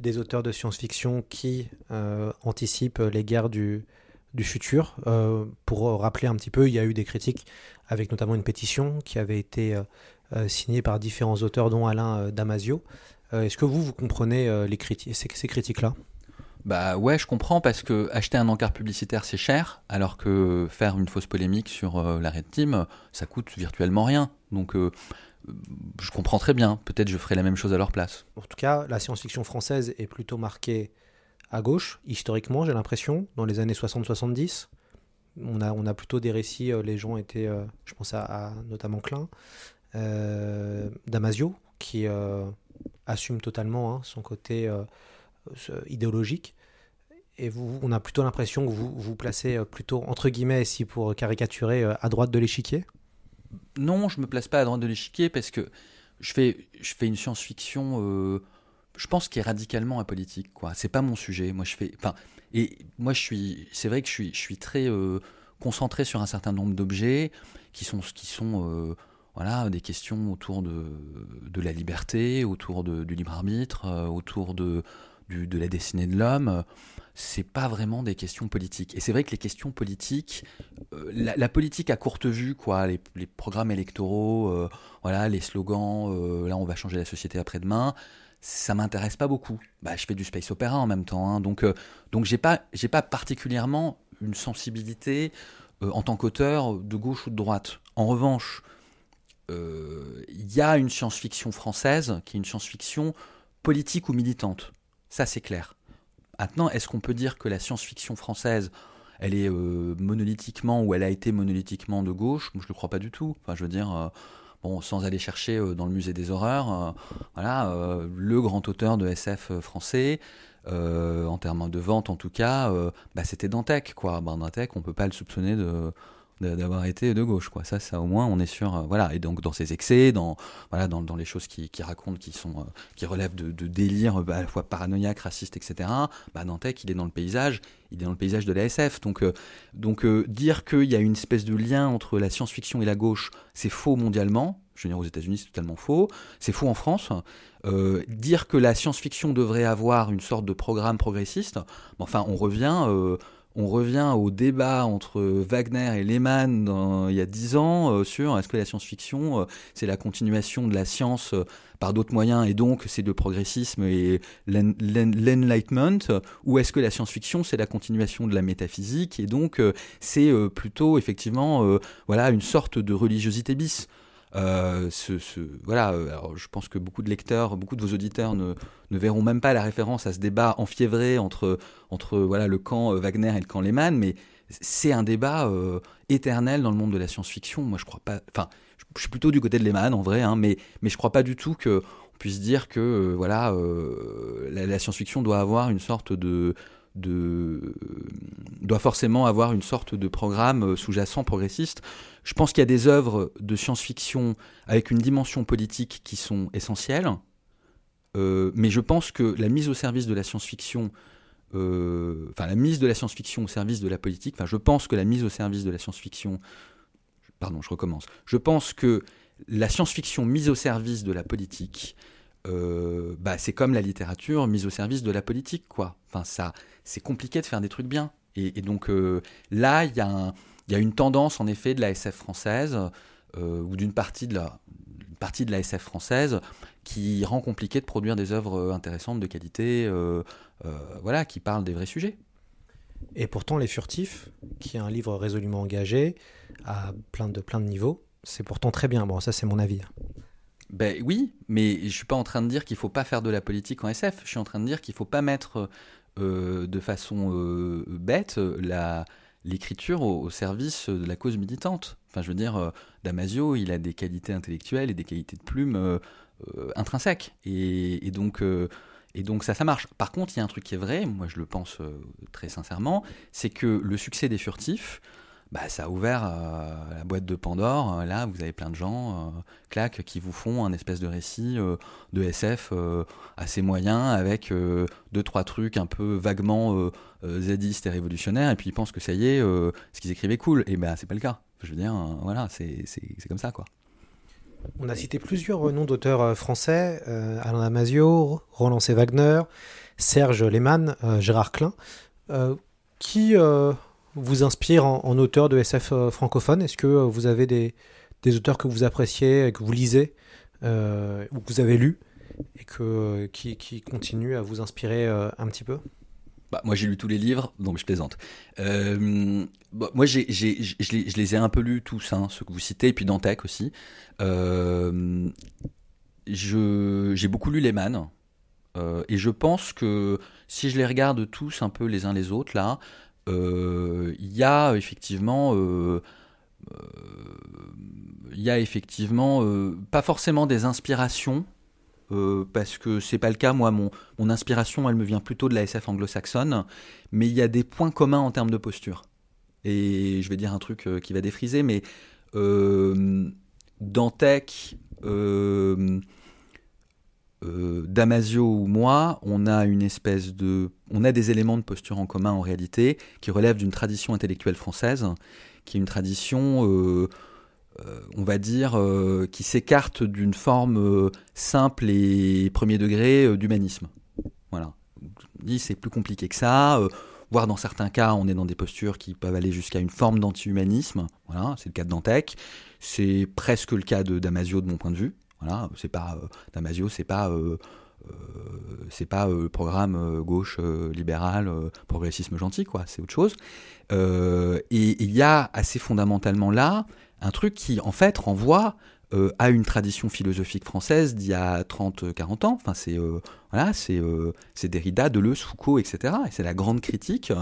des auteurs de science-fiction qui anticipent les guerres du, du futur. Euh, pour rappeler un petit peu, il y a eu des critiques avec notamment une pétition qui avait été euh, euh, signée par différents auteurs, dont Alain Damasio. Est-ce que vous, vous comprenez les criti ces, ces critiques-là? Bah ouais, je comprends parce que acheter un encart publicitaire c'est cher, alors que faire une fausse polémique sur la Red Team, ça coûte virtuellement rien. Donc je comprends très bien. Peut-être je ferai la même chose à leur place. En tout cas, la science-fiction française est plutôt marquée à gauche, historiquement, j'ai l'impression, dans les années 60-70. On a, on a plutôt des récits, euh, les gens étaient, euh, je pense à, à notamment Klein, euh, Damasio, qui assume totalement hein, son côté idéologique. Et vous, on a plutôt l'impression que vous vous placez plutôt, entre guillemets, ici pour caricaturer, à droite de l'échiquier? Non, je me place pas à droite de l'échiquier parce que je fais, je fais une science-fiction, je pense, qui est radicalement apolitique. Quoi. C'est pas mon sujet. Moi, je fais. Enfin, et moi, je suis. C'est vrai que je suis, je suis très euh, concentré sur un certain nombre d'objets qui sont, qui sont euh, voilà, des questions autour de, la liberté, autour de- du libre arbitre, euh, autour de, de la destinée de l'homme. C'est pas vraiment des questions politiques. Et c'est vrai que les questions politiques, la, politique à courte vue, quoi, les, les programmes électoraux, voilà, les slogans, là on va changer la société après-demain, ça m'intéresse pas beaucoup. Bah, je fais du space opéra en même temps, hein, donc euh, donc j'ai pas j'ai pas particulièrement une sensibilité euh, en tant qu'auteur de gauche ou de droite. En revanche, euh, il y a une science-fiction française qui est une science-fiction politique ou militante. Ça c'est clair. Maintenant, est-ce qu'on peut dire que la science-fiction française elle est euh, monolithiquement ou elle a été monolithiquement de gauche, moi je le crois pas du tout. Enfin, je veux dire, bon, sans aller chercher euh, dans le musée des horreurs, euh, voilà, euh, le grand auteur de SF français, en termes de vente en tout cas, bah, c'était Dantec, quoi. Ben, Dantec, on peut pas le soupçonner de- d'avoir été de gauche quoi. Ça ça au moins on est sûr euh, voilà. Et donc dans ses excès dans voilà dans, dans les choses qui, qui racontent qui sont euh, qui relèvent de, de délire euh, à la fois paranoïaque raciste etc bah il est dans le paysage il est dans le paysage de la SF donc euh, donc dire qu'il y a une espèce de lien entre la science-fiction et la gauche c'est faux mondialement. Je veux dire aux États-Unis c'est totalement faux. C'est faux en France. Dire que la science-fiction devrait avoir une sorte de programme progressiste enfin on revient on revient au débat entre Wagner et Lehmann il y a dix ans euh, sur est-ce que la science-fiction euh, c'est la continuation de la science euh, par d'autres moyens et donc c'est le progressisme et l'en- l'en- l'enlightenment ou est-ce que la science-fiction c'est la continuation de la métaphysique et donc c'est plutôt effectivement voilà une sorte de religiosité bis euh, voilà, euh, je pense que beaucoup de lecteurs, beaucoup de vos auditeurs ne, verront même pas la référence à ce débat enfiévré entre, entre voilà, le camp euh, Wagner et le camp Lehmann, mais c'est un débat éternel dans le monde de la science-fiction. Moi, je crois pas. Enfin, je, suis plutôt du côté de Lehmann en vrai, hein, mais, mais je crois pas du tout que on puisse dire que voilà, la science-fiction doit avoir une sorte de de doit forcément avoir une sorte de programme euh, sous-jacent progressiste. Je pense qu'il y a des œuvres de science-fiction avec une dimension politique qui sont essentielles, euh, mais je pense que la mise au service de la science-fiction, euh, enfin la mise de la science-fiction au service de la politique, enfin je pense que la mise au service de la science-fiction, pardon, je recommence. Je pense que la science-fiction mise au service de la politique, euh, bah, c'est comme la littérature mise au service de la politique, quoi. Enfin, ça, c'est compliqué de faire des trucs bien. Et, donc euh, là, il y, a une tendance, en effet, de la SF française, euh, ou d'une partie de la partie de la SF française, qui rend compliqué de produire des œuvres intéressantes, de qualité, voilà, qui parlent des vrais sujets. Et pourtant, Les Furtifs, qui est un livre résolument engagé, à plein de, plein de niveaux, c'est pourtant très bien. Bon, ça, c'est mon avis. Ben oui, mais je suis pas en train de dire qu'il faut pas faire de la politique en SF. Je suis en train de dire qu'il faut pas mettre euh, de façon euh, bête l'écriture au, service de la cause militante. Enfin, je veux dire, euh, Damasio, il a des qualités intellectuelles et des qualités de plume euh, intrinsèques. Et, donc, ça, ça marche. Par contre, il y a un truc qui est vrai, moi je le pense très sincèrement, c'est que le succès des furtifs, bah, ça a ouvert euh, la boîte de Pandore. Euh, Là, vous avez plein de gens, euh, clac, qui vous font un espèce de récit euh, de SF assez moyen avec deux, trois trucs un peu vaguement zadistes et révolutionnaires. Et puis ils pensent que ça y est, ce qu'ils écrivaient est cool. Et ben, c'est pas le cas. Je veux dire, voilà, c'est comme ça, quoi. On a cité plusieurs noms d'auteurs français Alain Damasio, Roland C. Wagner, Serge Lehmann, Gérard Klein. Qui vous inspire en, auteur de SF euh, francophone? Est-ce que euh, vous avez des, auteurs que vous appréciez, que vous lisez, euh, ou que vous avez lus, et que, qui, qui continuent à vous inspirer un petit peu? Bah, moi, j'ai lu tous les livres, donc je plaisante. Bon, moi, j'ai, j'ai, je, les, ai un peu lus tous, hein, ceux que vous citez, et puis Dantec aussi. Je, j'ai beaucoup lu Lehman. Euh, et je pense que si je les regarde tous un peu les uns les autres, là, il y a effectivement. euh, euh, il y a effectivement euh, pas forcément des inspirations euh, parce que c'est pas le cas moi mon, inspiration elle me vient plutôt de la SF anglo-saxonne mais il y a des points communs en termes de posture et je vais dire un truc euh, qui va défriser mais euh, Dantec euh, Damasio ou moi, on a une espèce de, on a des éléments de posture en commun en réalité qui relèvent d'une tradition intellectuelle française, qui est une tradition, euh, euh, on va dire, qui s'écarte d'une forme simple et premier degré d'humanisme. Voilà. C'est plus compliqué que ça. voire dans certains cas, on est dans des postures qui peuvent aller jusqu'à une forme d'anti-humanisme. Voilà, c'est le cas de Dantec. C'est presque le cas de Damasio de mon point de vue. Voilà, c'est pas euh, Damasio, c'est pas euh, euh, c'est pas euh, programme gauche euh, libéral euh, progressisme gentil quoi, c'est autre chose. Et il y a assez fondamentalement là un truc qui en fait renvoie à une tradition philosophique française d'il y a 30-40 ans. Enfin, c'est voilà, c'est Derrida, Deleuze, Foucault, etc. Et c'est la grande critique,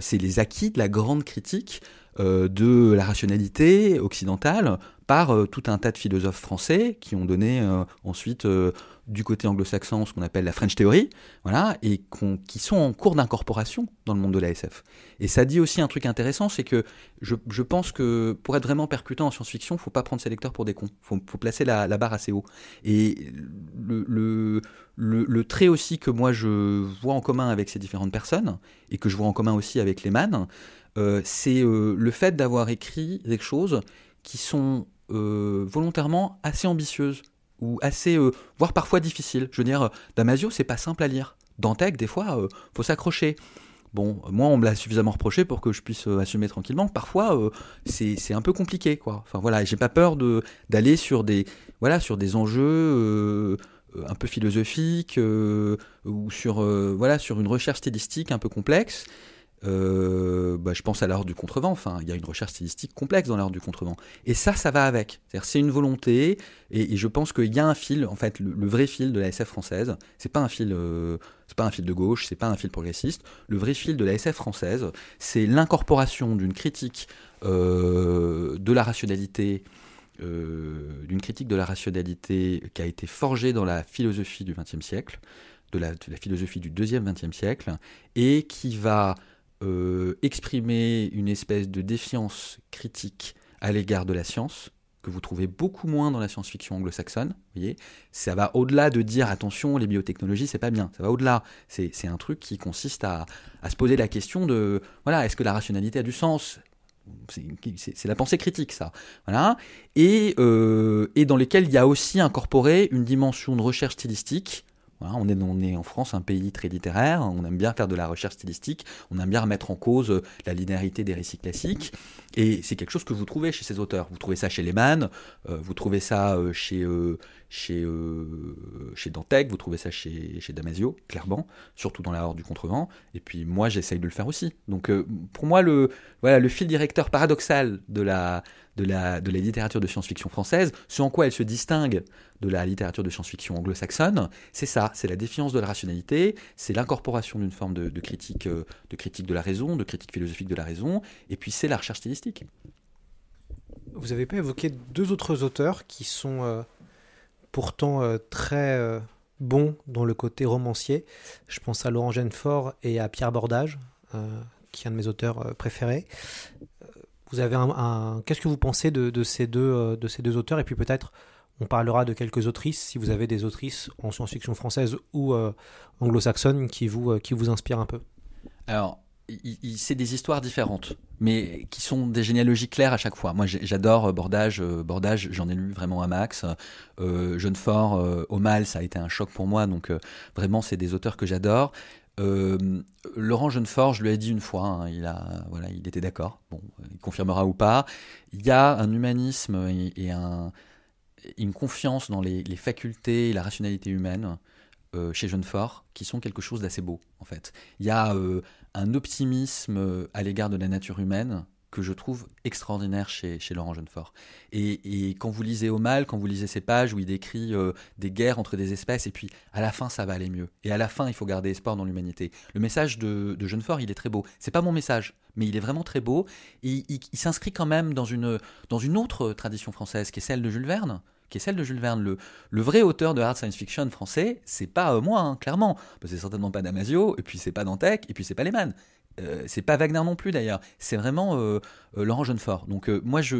c'est les acquis de la grande critique de la rationalité occidentale par euh, tout un tas de philosophes français qui ont donné euh, ensuite euh, du côté anglo-saxon ce qu'on appelle la French Theory, voilà, et qu'on- qui sont en cours d'incorporation dans le monde de la SF. Et ça dit aussi un truc intéressant, c'est que je, je pense que pour être vraiment percutant en science-fiction, faut pas prendre ses lecteurs pour des cons. Faut, faut placer la, la barre assez haut. Et le, le, le, trait aussi que moi je vois en commun avec ces différentes personnes, et que je vois en commun aussi avec Lehman, euh, c'est le fait d'avoir écrit des choses qui sont euh, volontairement assez ambitieuses ou assez, euh, voire parfois difficiles. Je veux dire, Damasio, c'est pas simple à lire. Dantec, des fois, euh, faut s'accrocher. Bon, moi, on me l'a suffisamment reproché pour que je puisse euh, assumer tranquillement. Parfois, euh, c'est un peu compliqué, quoi. Enfin voilà, j'ai pas peur d'aller sur des voilà sur des enjeux euh, euh, un peu philosophiques euh, ou sur euh, voilà sur une recherche stylistique un peu complexe. Euh, bah, je pense à l'art du contrevent. Enfin, il y a une recherche stylistique complexe dans l'art du contrevent. Et ça, ça va avec. C'est une volonté. Et, je pense qu'il y a un fil. En fait, le, vrai fil de la SF française, c'est pas un fil, euh, c'est pas un fil de gauche, c'est pas un fil progressiste. Le vrai fil de la SF française, c'est l'incorporation d'une critique euh, de la rationalité. d'une critique de la rationalité qui a été forgée dans la philosophie du XXe siècle, de la, de la philosophie du deuxième XXe siècle, et qui va euh, exprimer une espèce de défiance critique à l'égard de la science, que vous trouvez beaucoup moins dans la science-fiction anglo-saxonne. Voyez, ça va au-delà de dire attention, les biotechnologies, c'est pas bien. Ça va au-delà. C'est un truc qui consiste à, se poser la question de voilà, est-ce que la rationalité a du sens? C'est la pensée critique, ça. Voilà. Et, euh, et dans lesquels il y a aussi incorporé une dimension de recherche stylistique. On, est, en France un pays très littéraire, on aime bien faire de la recherche stylistique, on aime bien remettre en cause euh, la linéarité des récits classiques, et c'est quelque chose que vous trouvez chez ces auteurs. Vous trouvez ça chez Lehmann, euh, vous trouvez ça euh, chez, chez, euh, chez Dantec, vous trouvez ça chez, chez Damasio, clairement, surtout dans la horde du contrevent, et puis moi j'essaye de le faire aussi. Donc euh, pour moi, le, voilà, le fil directeur paradoxal de la, de la, de la littérature de science-fiction française, ce en quoi elle se distingue de la littérature de science-fiction anglo-saxonne, c'est ça, c'est la défiance de la rationalité, c'est l'incorporation d'une forme de, critique, euh, de critique de la raison, de critique philosophique de la raison, et puis c'est la recherche stylistique. Vous avez pas évoqué deux autres auteurs qui sont pourtant euh, très euh, bons dans le côté romancier. Je pense à Laurent Genefort et à Pierre Bordage, euh, qui est un de mes auteurs euh, préférés. Vous avez un, un- qu'est-ce que vous pensez de, ces deux de ces deux auteurs? Et puis peut-être on parlera de quelques autrices si vous avez des autrices en science-fiction française ou anglo-saxonne qui vous qui vous inspirent un peu. Alors, c'est des histoires différentes, mais qui sont des généalogies claires à chaque fois. Moi, j'adore euh, Bordage. euh, Bordage, j'en ai lu vraiment un max. Euh, Jeunefort, euh, Au mal, ça a été un choc pour moi. Donc, euh, vraiment, c'est des auteurs que j'adore. Laurent Jeunefort, je lui ai dit une fois, hein, il, a, voilà, il était d'accord. Bon, il confirmera ou pas. Il y a un humanisme et, un, une confiance dans les, les facultés et la rationalité humaine chez Jeunefort qui sont quelque chose d'assez beau, en fait. Il y a un optimisme euh, à l'égard de la nature humaine que je trouve extraordinaire chez, chez Laurent Jeunefort. Et, quand vous lisez Au mal, quand vous lisez ces pages où il décrit euh, des guerres entre des espèces, et puis à la fin, ça va aller mieux. Et à la fin, il faut garder espoir dans l'humanité. Le message de, de Jeunefort, il est très beau. C'est pas mon message, mais il est vraiment très beau. Et il, il s'inscrit quand même dans une, dans une autre tradition française, qui est celle de Jules Verne qui est celle de Jules Verne. Le, vrai auteur de hard science fiction français, c'est pas euh, moi, hein, clairement. C'est certainement pas Damasio, et puis c'est pas Dantec, et puis c'est pas Lehmann. Euh, c'est pas Wagner non plus d'ailleurs. C'est vraiment euh, euh, Laurent Jeunefort. Donc moi, je,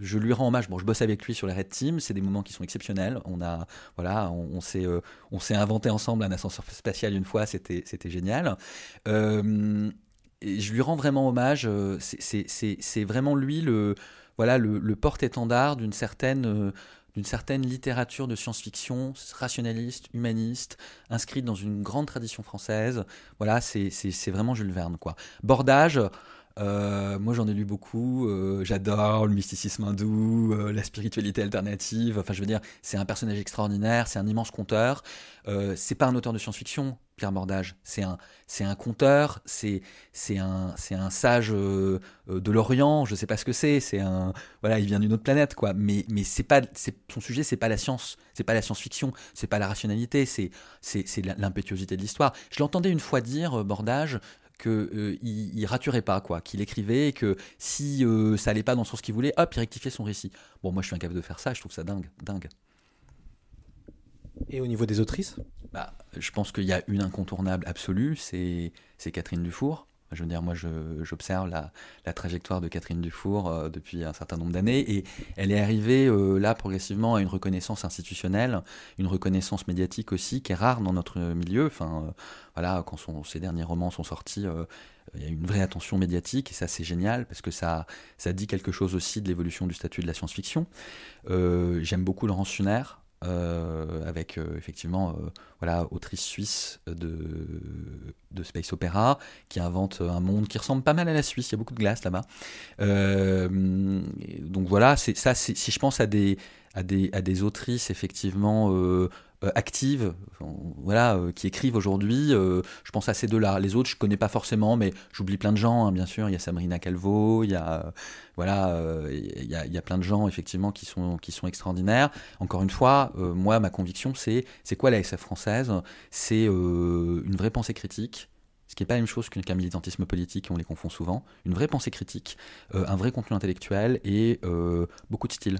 lui rends hommage. Bon, je bosse avec lui sur les Red Team. C'est des moments qui sont exceptionnels. On a, voilà, on, s'est, inventé ensemble un ascenseur spatial une fois. C'était, génial. Je lui rends vraiment hommage. c'est vraiment lui le, voilà, le, porte-étendard d'une certaine, euh, d'une certaine littérature de science-fiction rationaliste, humaniste, inscrite dans une grande tradition française. Voilà, c'est vraiment Jules Verne, quoi. Bordage. Euh, moi, j'en ai lu beaucoup. euh, J'adore le mysticisme hindou, euh, la spiritualité alternative. Enfin, je veux dire, c'est un personnage extraordinaire, c'est un immense conteur. C'est pas un auteur de science-fiction, Pierre Bordage. C'est un, c'est un conteur. C'est, c'est un, c'est un sage de l'Orient. Je sais pas ce que c'est. C'est un, voilà, il vient d'une autre planète, quoi. Mais, mais c'est pas, son sujet, c'est pas la science, c'est pas la science-fiction, c'est pas la rationalité, c'est, c'est, l'impétuosité de l'histoire. Je l'entendais une fois dire, euh, Que euh, il, raturait pas quoi, qu'il écrivait et que si euh, ça allait pas dans le sens qu'il voulait, hop, il rectifiait son récit. Bon, moi je suis incapable de faire ça, je trouve ça dingue, dingue. Et au niveau des autrices? Bah, je pense qu'il y a une incontournable absolue, c'est c'est Catherine Dufour. Je veux dire, moi, j'observe la, la trajectoire de Catherine Dufour euh, depuis un certain nombre d'années et elle est arrivée euh, là progressivement à une reconnaissance institutionnelle, une reconnaissance médiatique aussi, qui est rare dans notre milieu. Enfin, euh, voilà, quand son- ses derniers romans sont sortis, il y a une vraie attention médiatique et ça, c'est génial parce que ça, ça dit quelque chose aussi de l'évolution du statut de la science-fiction. J'aime beaucoup Laurence Funer. Euh, avec euh, effectivement euh, voilà autrice suisse de, de space opéra qui invente un monde qui ressemble pas mal à la Suisse. Il y a beaucoup de glace là-bas. Donc voilà ça si je pense à des à des à des autrices effectivement actives enfin, voilà euh, qui écrivent aujourd'hui euh, je pense à ces deux-là les autres je connais pas forcément mais j'oublie plein de gens hein, bien sûr il y a Sabrina Calvo il y a euh, voilà euh, il y, a, plein de gens effectivement qui sont qui sont extraordinaires encore une fois euh, moi ma conviction c'est c'est quoi la SF française? C'est euh, une vraie pensée critique ce qui n'est pas la même chose qu'un militantisme politique, on les confond souvent. Une vraie pensée critique, euh, un vrai contenu intellectuel et euh, beaucoup de style.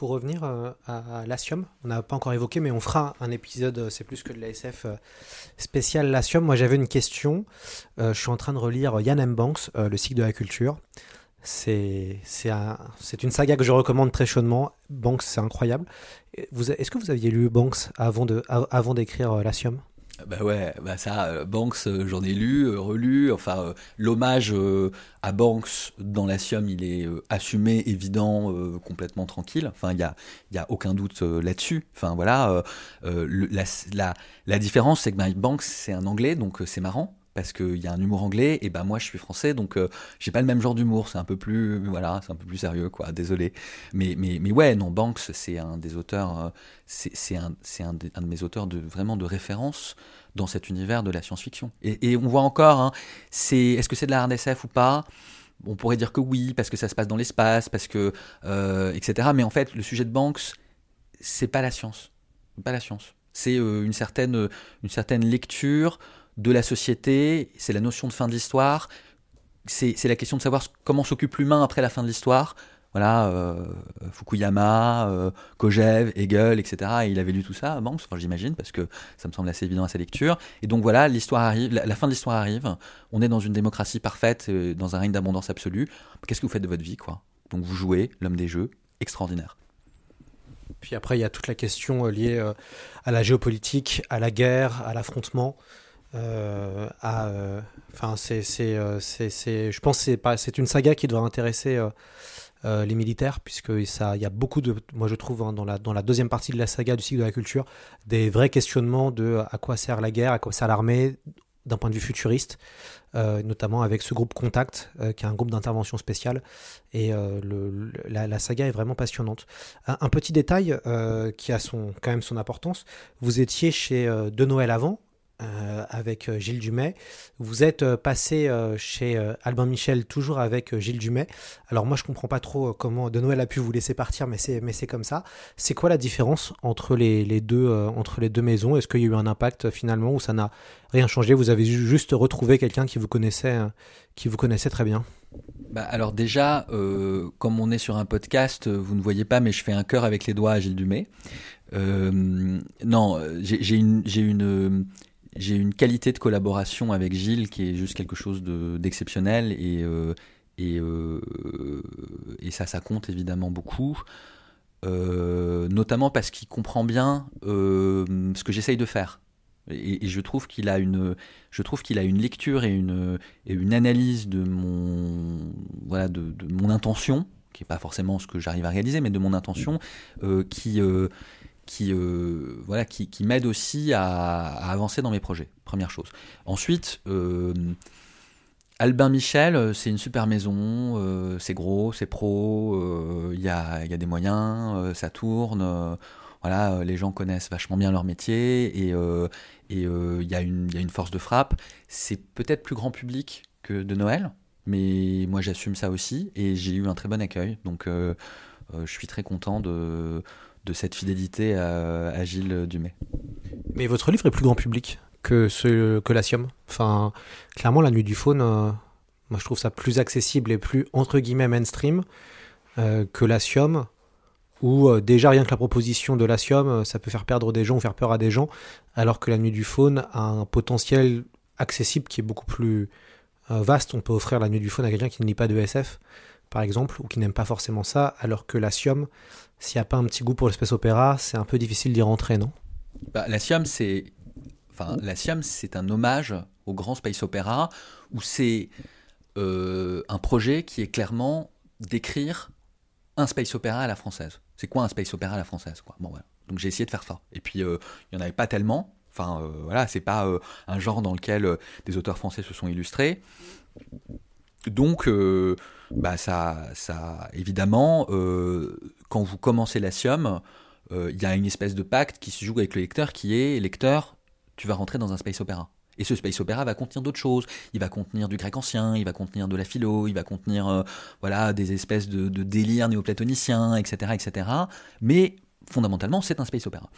Pour revenir euh, à Latium, on n'a pas encore évoqué, mais on fera un épisode, euh, c'est plus que de la SF euh, spécial Latium. Moi, j'avais une question. Je suis en train de relire Yann M. Banks, Le cycle de la culture. C'est un- une saga que je recommande très chaudement. Banks, c'est incroyable. Est-ce que vous aviez lu Banks avant avant d'écrire euh, Latium? Bah ouais, bah ça, euh, Banks, euh, j'en ai lu, euh, relu. Enfin, l'hommage à Banks dans la Sium, il est assumé, évident, complètement tranquille. Enfin, il y a, y a aucun doute là-dessus. Enfin voilà, la, la, la différence, c'est que Banks, c'est un anglais, donc c'est marrant. Parce qu'il y a un humour anglais, et ben moi je suis français, donc euh, j'ai pas le même genre d'humour, c'est un peu plus, voilà, c'est un peu plus sérieux, quoi. Désolé, mais mais mais ouais, non, Banks, c'est un des auteurs, euh, c'est un un, des- un de mes auteurs de vraiment de référence dans cet univers de la science-fiction. Et, on voit encore, hein, c'est est-ce que c'est de la hard SF ou pas? On pourrait dire que oui, parce que ça se passe dans l'espace, parce que euh, etc. Mais en fait, le sujet de Banks, c'est pas la science, pas la science. C'est euh, une certaine une certaine lecture de la société. C'est la notion de fin de l'histoire. C'est la question de savoir comment s'occupe l'humain après la fin de l'histoire. Voilà, euh, Fukuyama, euh, Hegel, etc. Et il avait lu tout ça, j'imagine, parce que ça me semble assez évident à sa lecture. Et donc voilà, l'histoire arrive, la, la fin de l'histoire arrive. On est dans une démocratie parfaite, euh, dans un règne d'abondance absolue. Qu'est-ce que vous faites de votre vie, quoi? Donc vous jouez, l'homme des jeux, extraordinaire. Puis après, il y a toute la question euh, liée à la géopolitique, à la guerre, à l'affrontement. Euh, euh, enfin, euh, c'est, je pense c'est c'est une saga qui devrait intéresser les militaires, puisque il y a beaucoup de, moi je trouve hein, dans la dans la deuxième partie de la saga du cycle de la culture, des vrais questionnements de à quoi sert la guerre, à quoi sert l'armée, d'un point de vue futuriste, notamment avec ce groupe Contact, qui est un groupe d'intervention spéciale. Et la, saga est vraiment passionnante. Un, un petit détail qui a son, quand même son importance, vous étiez chez De Noël avant, euh, avec euh, Gilles Dumais. Vous êtes euh, passé chez Albin Michel, toujours avec Gilles Dumais. Alors moi, je comprends pas trop comment De Noël a pu vous laisser partir, mais c'est mais c'est comme ça. C'est quoi la différence entre les, les deux entre les deux maisons? Est-ce qu'il y a eu un impact finalement ou ça n'a rien changé? Vous avez ju- juste retrouvé quelqu'un qui vous connaissait qui vous connaissait très bien? Bah, alors déjà, comme on est sur un podcast, vous ne voyez pas, mais je fais un cœur avec les doigts à Gilles Dumais. Euh, non, j'ai une, j'ai une, j'ai une qualité de collaboration avec Gilles qui est juste quelque chose de- d'exceptionnel et euh, euh, et ça, ça compte évidemment beaucoup. Euh, notamment parce qu'il comprend bien ce que j'essaye de faire. Et, je trouve qu'il a une, a une lecture et une, une analyse de mon, voilà, de, de mon intention, qui est pas forcément ce que j'arrive à réaliser, mais de mon intention, qui, qui, euh, voilà, qui, m'aide aussi à, avancer dans mes projets. Première chose. Ensuite, euh, Albin Michel, euh, c'est une super maison, c'est gros, c'est pro, il y, a, y a des moyens, ça tourne. voilà, les gens connaissent vachement bien leur métier et il y, a une- il y a une force de frappe. C'est peut-être plus grand public que de Noël, mais moi j'assume ça aussi et j'ai eu un très bon accueil. Donc je suis très content de, de cette fidélité à, Gilles Dumais. Mais votre livre est plus grand public que que clairement, La Nuit du Faune, euh, moi je trouve ça plus accessible et plus entre guillemets mainstream euh, que la Sium, où euh, déjà rien que la proposition de la Sium, euh, ça peut faire perdre des gens ou faire peur à des gens, alors que La Nuit du Faune a un potentiel accessible qui est beaucoup plus vaste. On peut offrir La Nuit du Faune à quelqu'un qui ne lit pas de SF, par exemple, ou qui n'aime pas forcément ça, alors que la Sium, s'il n'y a pas un petit goût pour l'espèce opéra, c'est un peu difficile d'y rentrer, non? Bah, la Siam, c'est enfin, un hommage au grand space opéra où c'est euh, un projet qui est clairement d'écrire un space opéra à la française. C'est quoi un space opéra à la française Bon voilà. Donc j'ai essayé de faire ça. Et puis euh, il y en avait pas tellement. Enfin euh, voilà, c'est pas euh, un genre dans lequel euh, des auteurs français se sont illustrés. Donc euh, bah ça, ça évidemment, euh, quand vous commencez la Siam, euh, il y a une espèce de pacte qui se joue avec le lecteur qui est lecteur, tu vas rentrer dans un space opéra. Et ce space opéra va contenir d'autres choses. Il va contenir du grec ancien, il va contenir de la philo, il va contenir euh, voilà des espèces de, de délires néoplatoniciens, etc., etc. Mais fondamentalement, c'est un space opéra.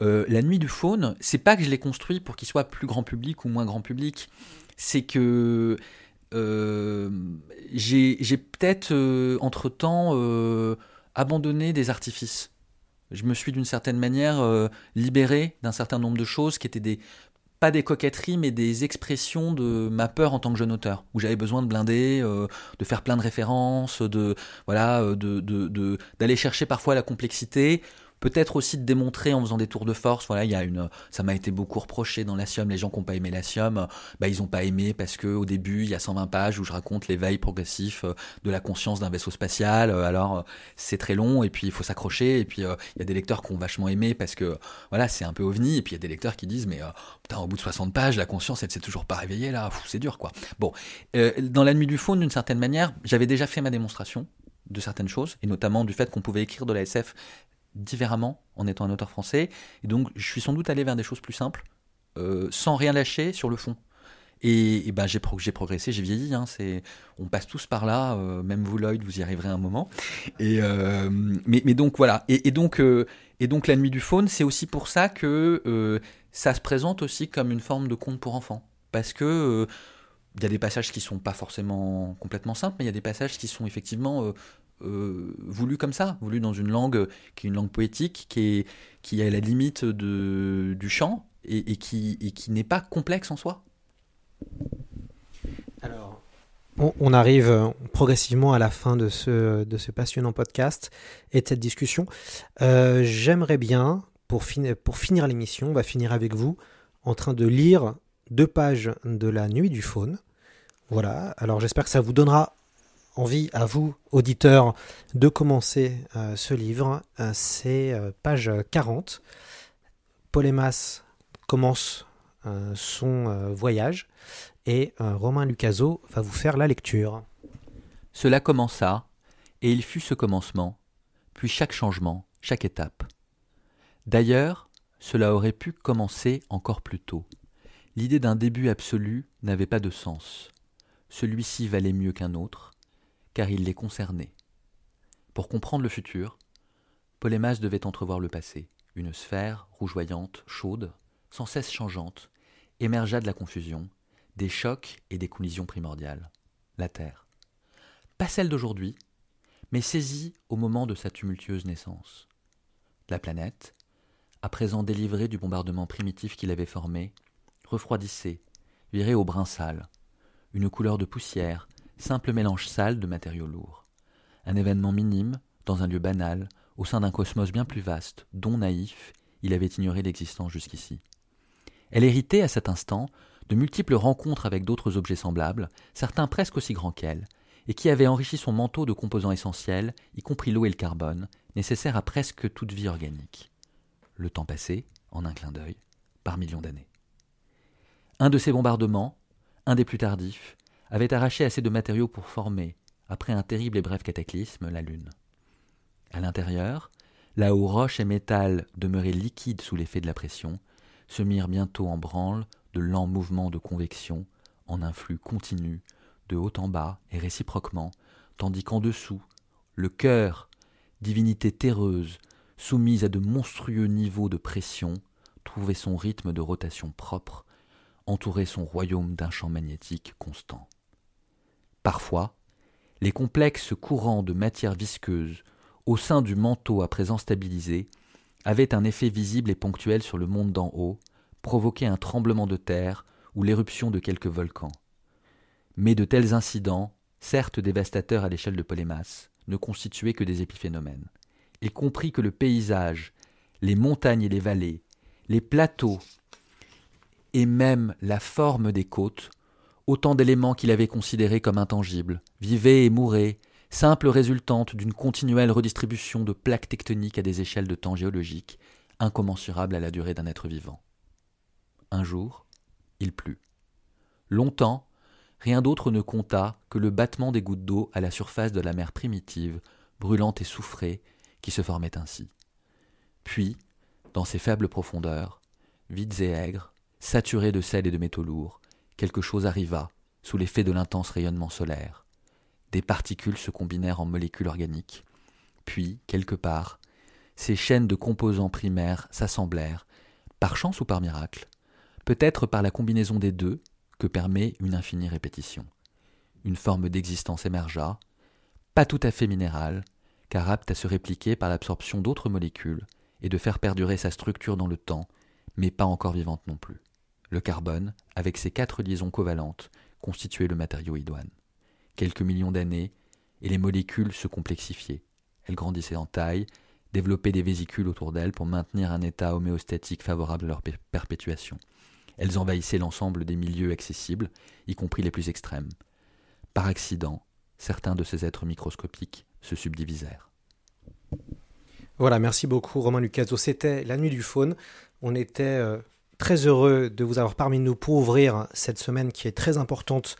La nuit du faune, c'est pas que je l'ai construit pour qu'il soit plus grand public ou moins grand public. C'est que j'ai j'ai peut-être euh, entre-temps euh, abandonné des artifices. Je me suis d'une certaine manière euh, libéré d'un certain nombre de choses qui étaient des pas des coquetteries mais des expressions de ma peur en tant que jeune auteur où j'avais besoin de blinder, euh, de faire plein de références, de voilà, euh, de- d'aller chercher parfois la complexité. Peut-être aussi de démontrer en faisant des tours de force. Voilà, il y a une, ça m'a été beaucoup reproché dans la Sium. Les gens qui n'ont pas aimé la Sium, bah, ils n'ont pas aimé parce que au début, il y a 120 pages où je raconte l'éveil progressif euh, de la conscience d'un vaisseau spatial. Euh, Alors, euh, c'est très long et puis il faut s'accrocher. Et puis, il y a des lecteurs qui ont vachement aimé parce que, voilà, c'est un peu ovni. Et puis, il y a des lecteurs qui disent, mais putain, au bout de 60 pages, la conscience, elle s'est toujours pas réveillée là. C'est dur, quoi. Bon, dans la nuit du faune, d'une certaine manière, j'avais déjà fait ma démonstration de certaines choses, et notamment du fait qu'on pouvait écrire de la SF différemment en étant un auteur français. Et donc, je suis sans doute allé vers des choses plus simples, euh, sans rien lâcher sur le fond. Et, ben, j'ai pro- progressé, j'ai vieilli. Hein, on passe tous par là, euh, même vous, Lloyd, vous y arriverez un moment. Et, euh, mais, donc, voilà. Et, et donc, et donc, La Nuit du Faune, c'est aussi pour ça que ça se présente aussi comme une forme de conte pour enfants. Parce que. il y a des passages qui sont pas forcément complètement simples, mais il y a des passages qui sont effectivement euh, euh, voulus comme ça, voulus dans une langue qui est une langue poétique, qui est, qui est à la limite de, du chant et, et qui, et qui n'est pas complexe en soi. Alors, on, on arrive euh, progressivement à la fin de ce, de ce passionnant podcast et de cette discussion. Euh, J'aimerais bien, pour, fin- pour finir l'émission, on va finir avec vous en train de lire deux pages de La Nuit du Faune. Voilà, alors j'espère que ça vous donnera envie à vous, auditeurs, de commencer euh, ce livre. Euh, C'est euh, page 40. Polémas commence son voyage et Romain Lucaso va vous faire la lecture. Cela commença, et il fut ce commencement, puis chaque changement, chaque étape. D'ailleurs, cela aurait pu commencer encore plus tôt. L'idée d'un début absolu n'avait pas de sens. Celui-ci valait mieux qu'un autre, car il les concernait. Pour comprendre le futur, Polémas devait entrevoir le passé. Une sphère, rougeoyante, chaude, sans cesse changeante, émergea de la confusion, des chocs et des collisions primordiales. La Terre. Pas celle d'aujourd'hui, mais saisie au moment de sa tumultueuse naissance. La planète, à présent délivrée du bombardement primitif qu'il avait formé, refroidissait, virée au brun sale, une couleur de poussière, simple mélange sale de matériaux lourds. Un événement minime, dans un lieu banal, au sein d'un cosmos bien plus vaste, dont naïf, il avait ignoré l'existence jusqu'ici. Elle héritait à cet instant de multiples rencontres avec d'autres objets semblables, certains presque aussi grands qu'elle, et qui avaient enrichi son manteau de composants essentiels, y compris l'eau et le carbone, nécessaires à presque toute vie organique. Le temps passé, en un clin d'œil, par millions d'années. Un de ces bombardements, un des plus tardifs, avait arraché assez de matériaux pour former, après un terrible et bref cataclysme, la Lune. À l'intérieur, là où roches et métal demeuraient liquides sous l'effet de la pression, se mirent bientôt en branle de lents mouvements de convection en un flux continu, de haut en bas et réciproquement, tandis qu'en dessous, le cœur, divinité terreuse, soumise à de monstrueux niveaux de pression, trouvait son rythme de rotation propre, entourait son royaume d'un champ magnétique constant. Parfois, les complexes courants de matière visqueuse au sein du manteau à présent stabilisé, avait un effet visible et ponctuel sur le monde d'en haut, provoqué un tremblement de terre ou l'éruption de quelques volcans. Mais de tels incidents, certes dévastateurs à l'échelle de Polémas, ne constituaient que des épiphénomènes. Il comprit que le paysage, les montagnes et les vallées, les plateaux et même la forme des côtes, autant d'éléments qu'il avait considérés comme intangibles, vivaient et mouraient, simple résultante d'une continuelle redistribution de plaques tectoniques à des échelles de temps géologiques incommensurables à la durée d'un être vivant. Un jour, il plut. Longtemps, rien d'autre ne compta que le battement des gouttes d'eau à la surface de la mer primitive, brûlante et soufrée, qui se formait ainsi. Puis, dans ces faibles profondeurs, vides et aigres, saturées de sel et de métaux lourds, quelque chose arriva, sous l'effet de l'intense rayonnement solaire des particules se combinèrent en molécules organiques. Puis, quelque part, ces chaînes de composants primaires s'assemblèrent, par chance ou par miracle, peut-être par la combinaison des deux que permet une infinie répétition. Une forme d'existence émergea, pas tout à fait minérale, car apte à se répliquer par l'absorption d'autres molécules et de faire perdurer sa structure dans le temps, mais pas encore vivante non plus. Le carbone, avec ses quatre liaisons covalentes, constituait le matériau idoine quelques millions d'années, et les molécules se complexifiaient. Elles grandissaient en taille, développaient des vésicules autour d'elles pour maintenir un état homéostatique favorable à leur perpétuation. Elles envahissaient l'ensemble des milieux accessibles, y compris les plus extrêmes. Par accident, certains de ces êtres microscopiques se subdivisèrent. Voilà, merci beaucoup Romain Lucaso. C'était la nuit du faune. On était euh, très heureux de vous avoir parmi nous pour ouvrir cette semaine qui est très importante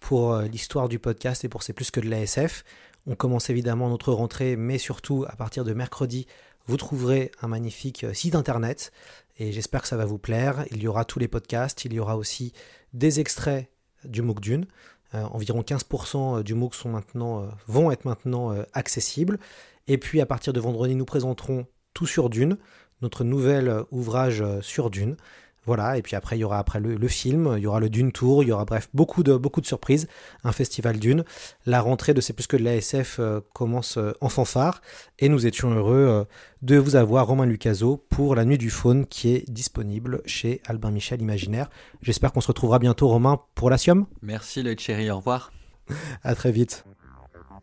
pour euh, l'histoire du podcast et pour C'est plus que de l'ASF. On commence évidemment notre rentrée, mais surtout à partir de mercredi, vous trouverez un magnifique euh, site internet et j'espère que ça va vous plaire. Il y aura tous les podcasts, il y aura aussi des extraits du MOOC Dune. Euh, environ 15% du MOOC sont maintenant, vont être maintenant accessibles. Et puis à partir de vendredi, nous présenterons Tout sur Dune, notre nouvel ouvrage sur Dune. Voilà, et puis après, il y aura après le, film, il y aura le Dune Tour, il y aura bref beaucoup de, beaucoup de surprises, un festival Dune. La rentrée de C'est plus que de l'ASF euh, commence euh, en fanfare, et nous étions heureux euh, de vous avoir, Romain Lucaso, pour La Nuit du Faune, qui est disponible chez Albin Michel Imaginaire. J'espère qu'on se retrouvera bientôt, Romain, pour la Sium. Merci, le chéri, au revoir. à très vite.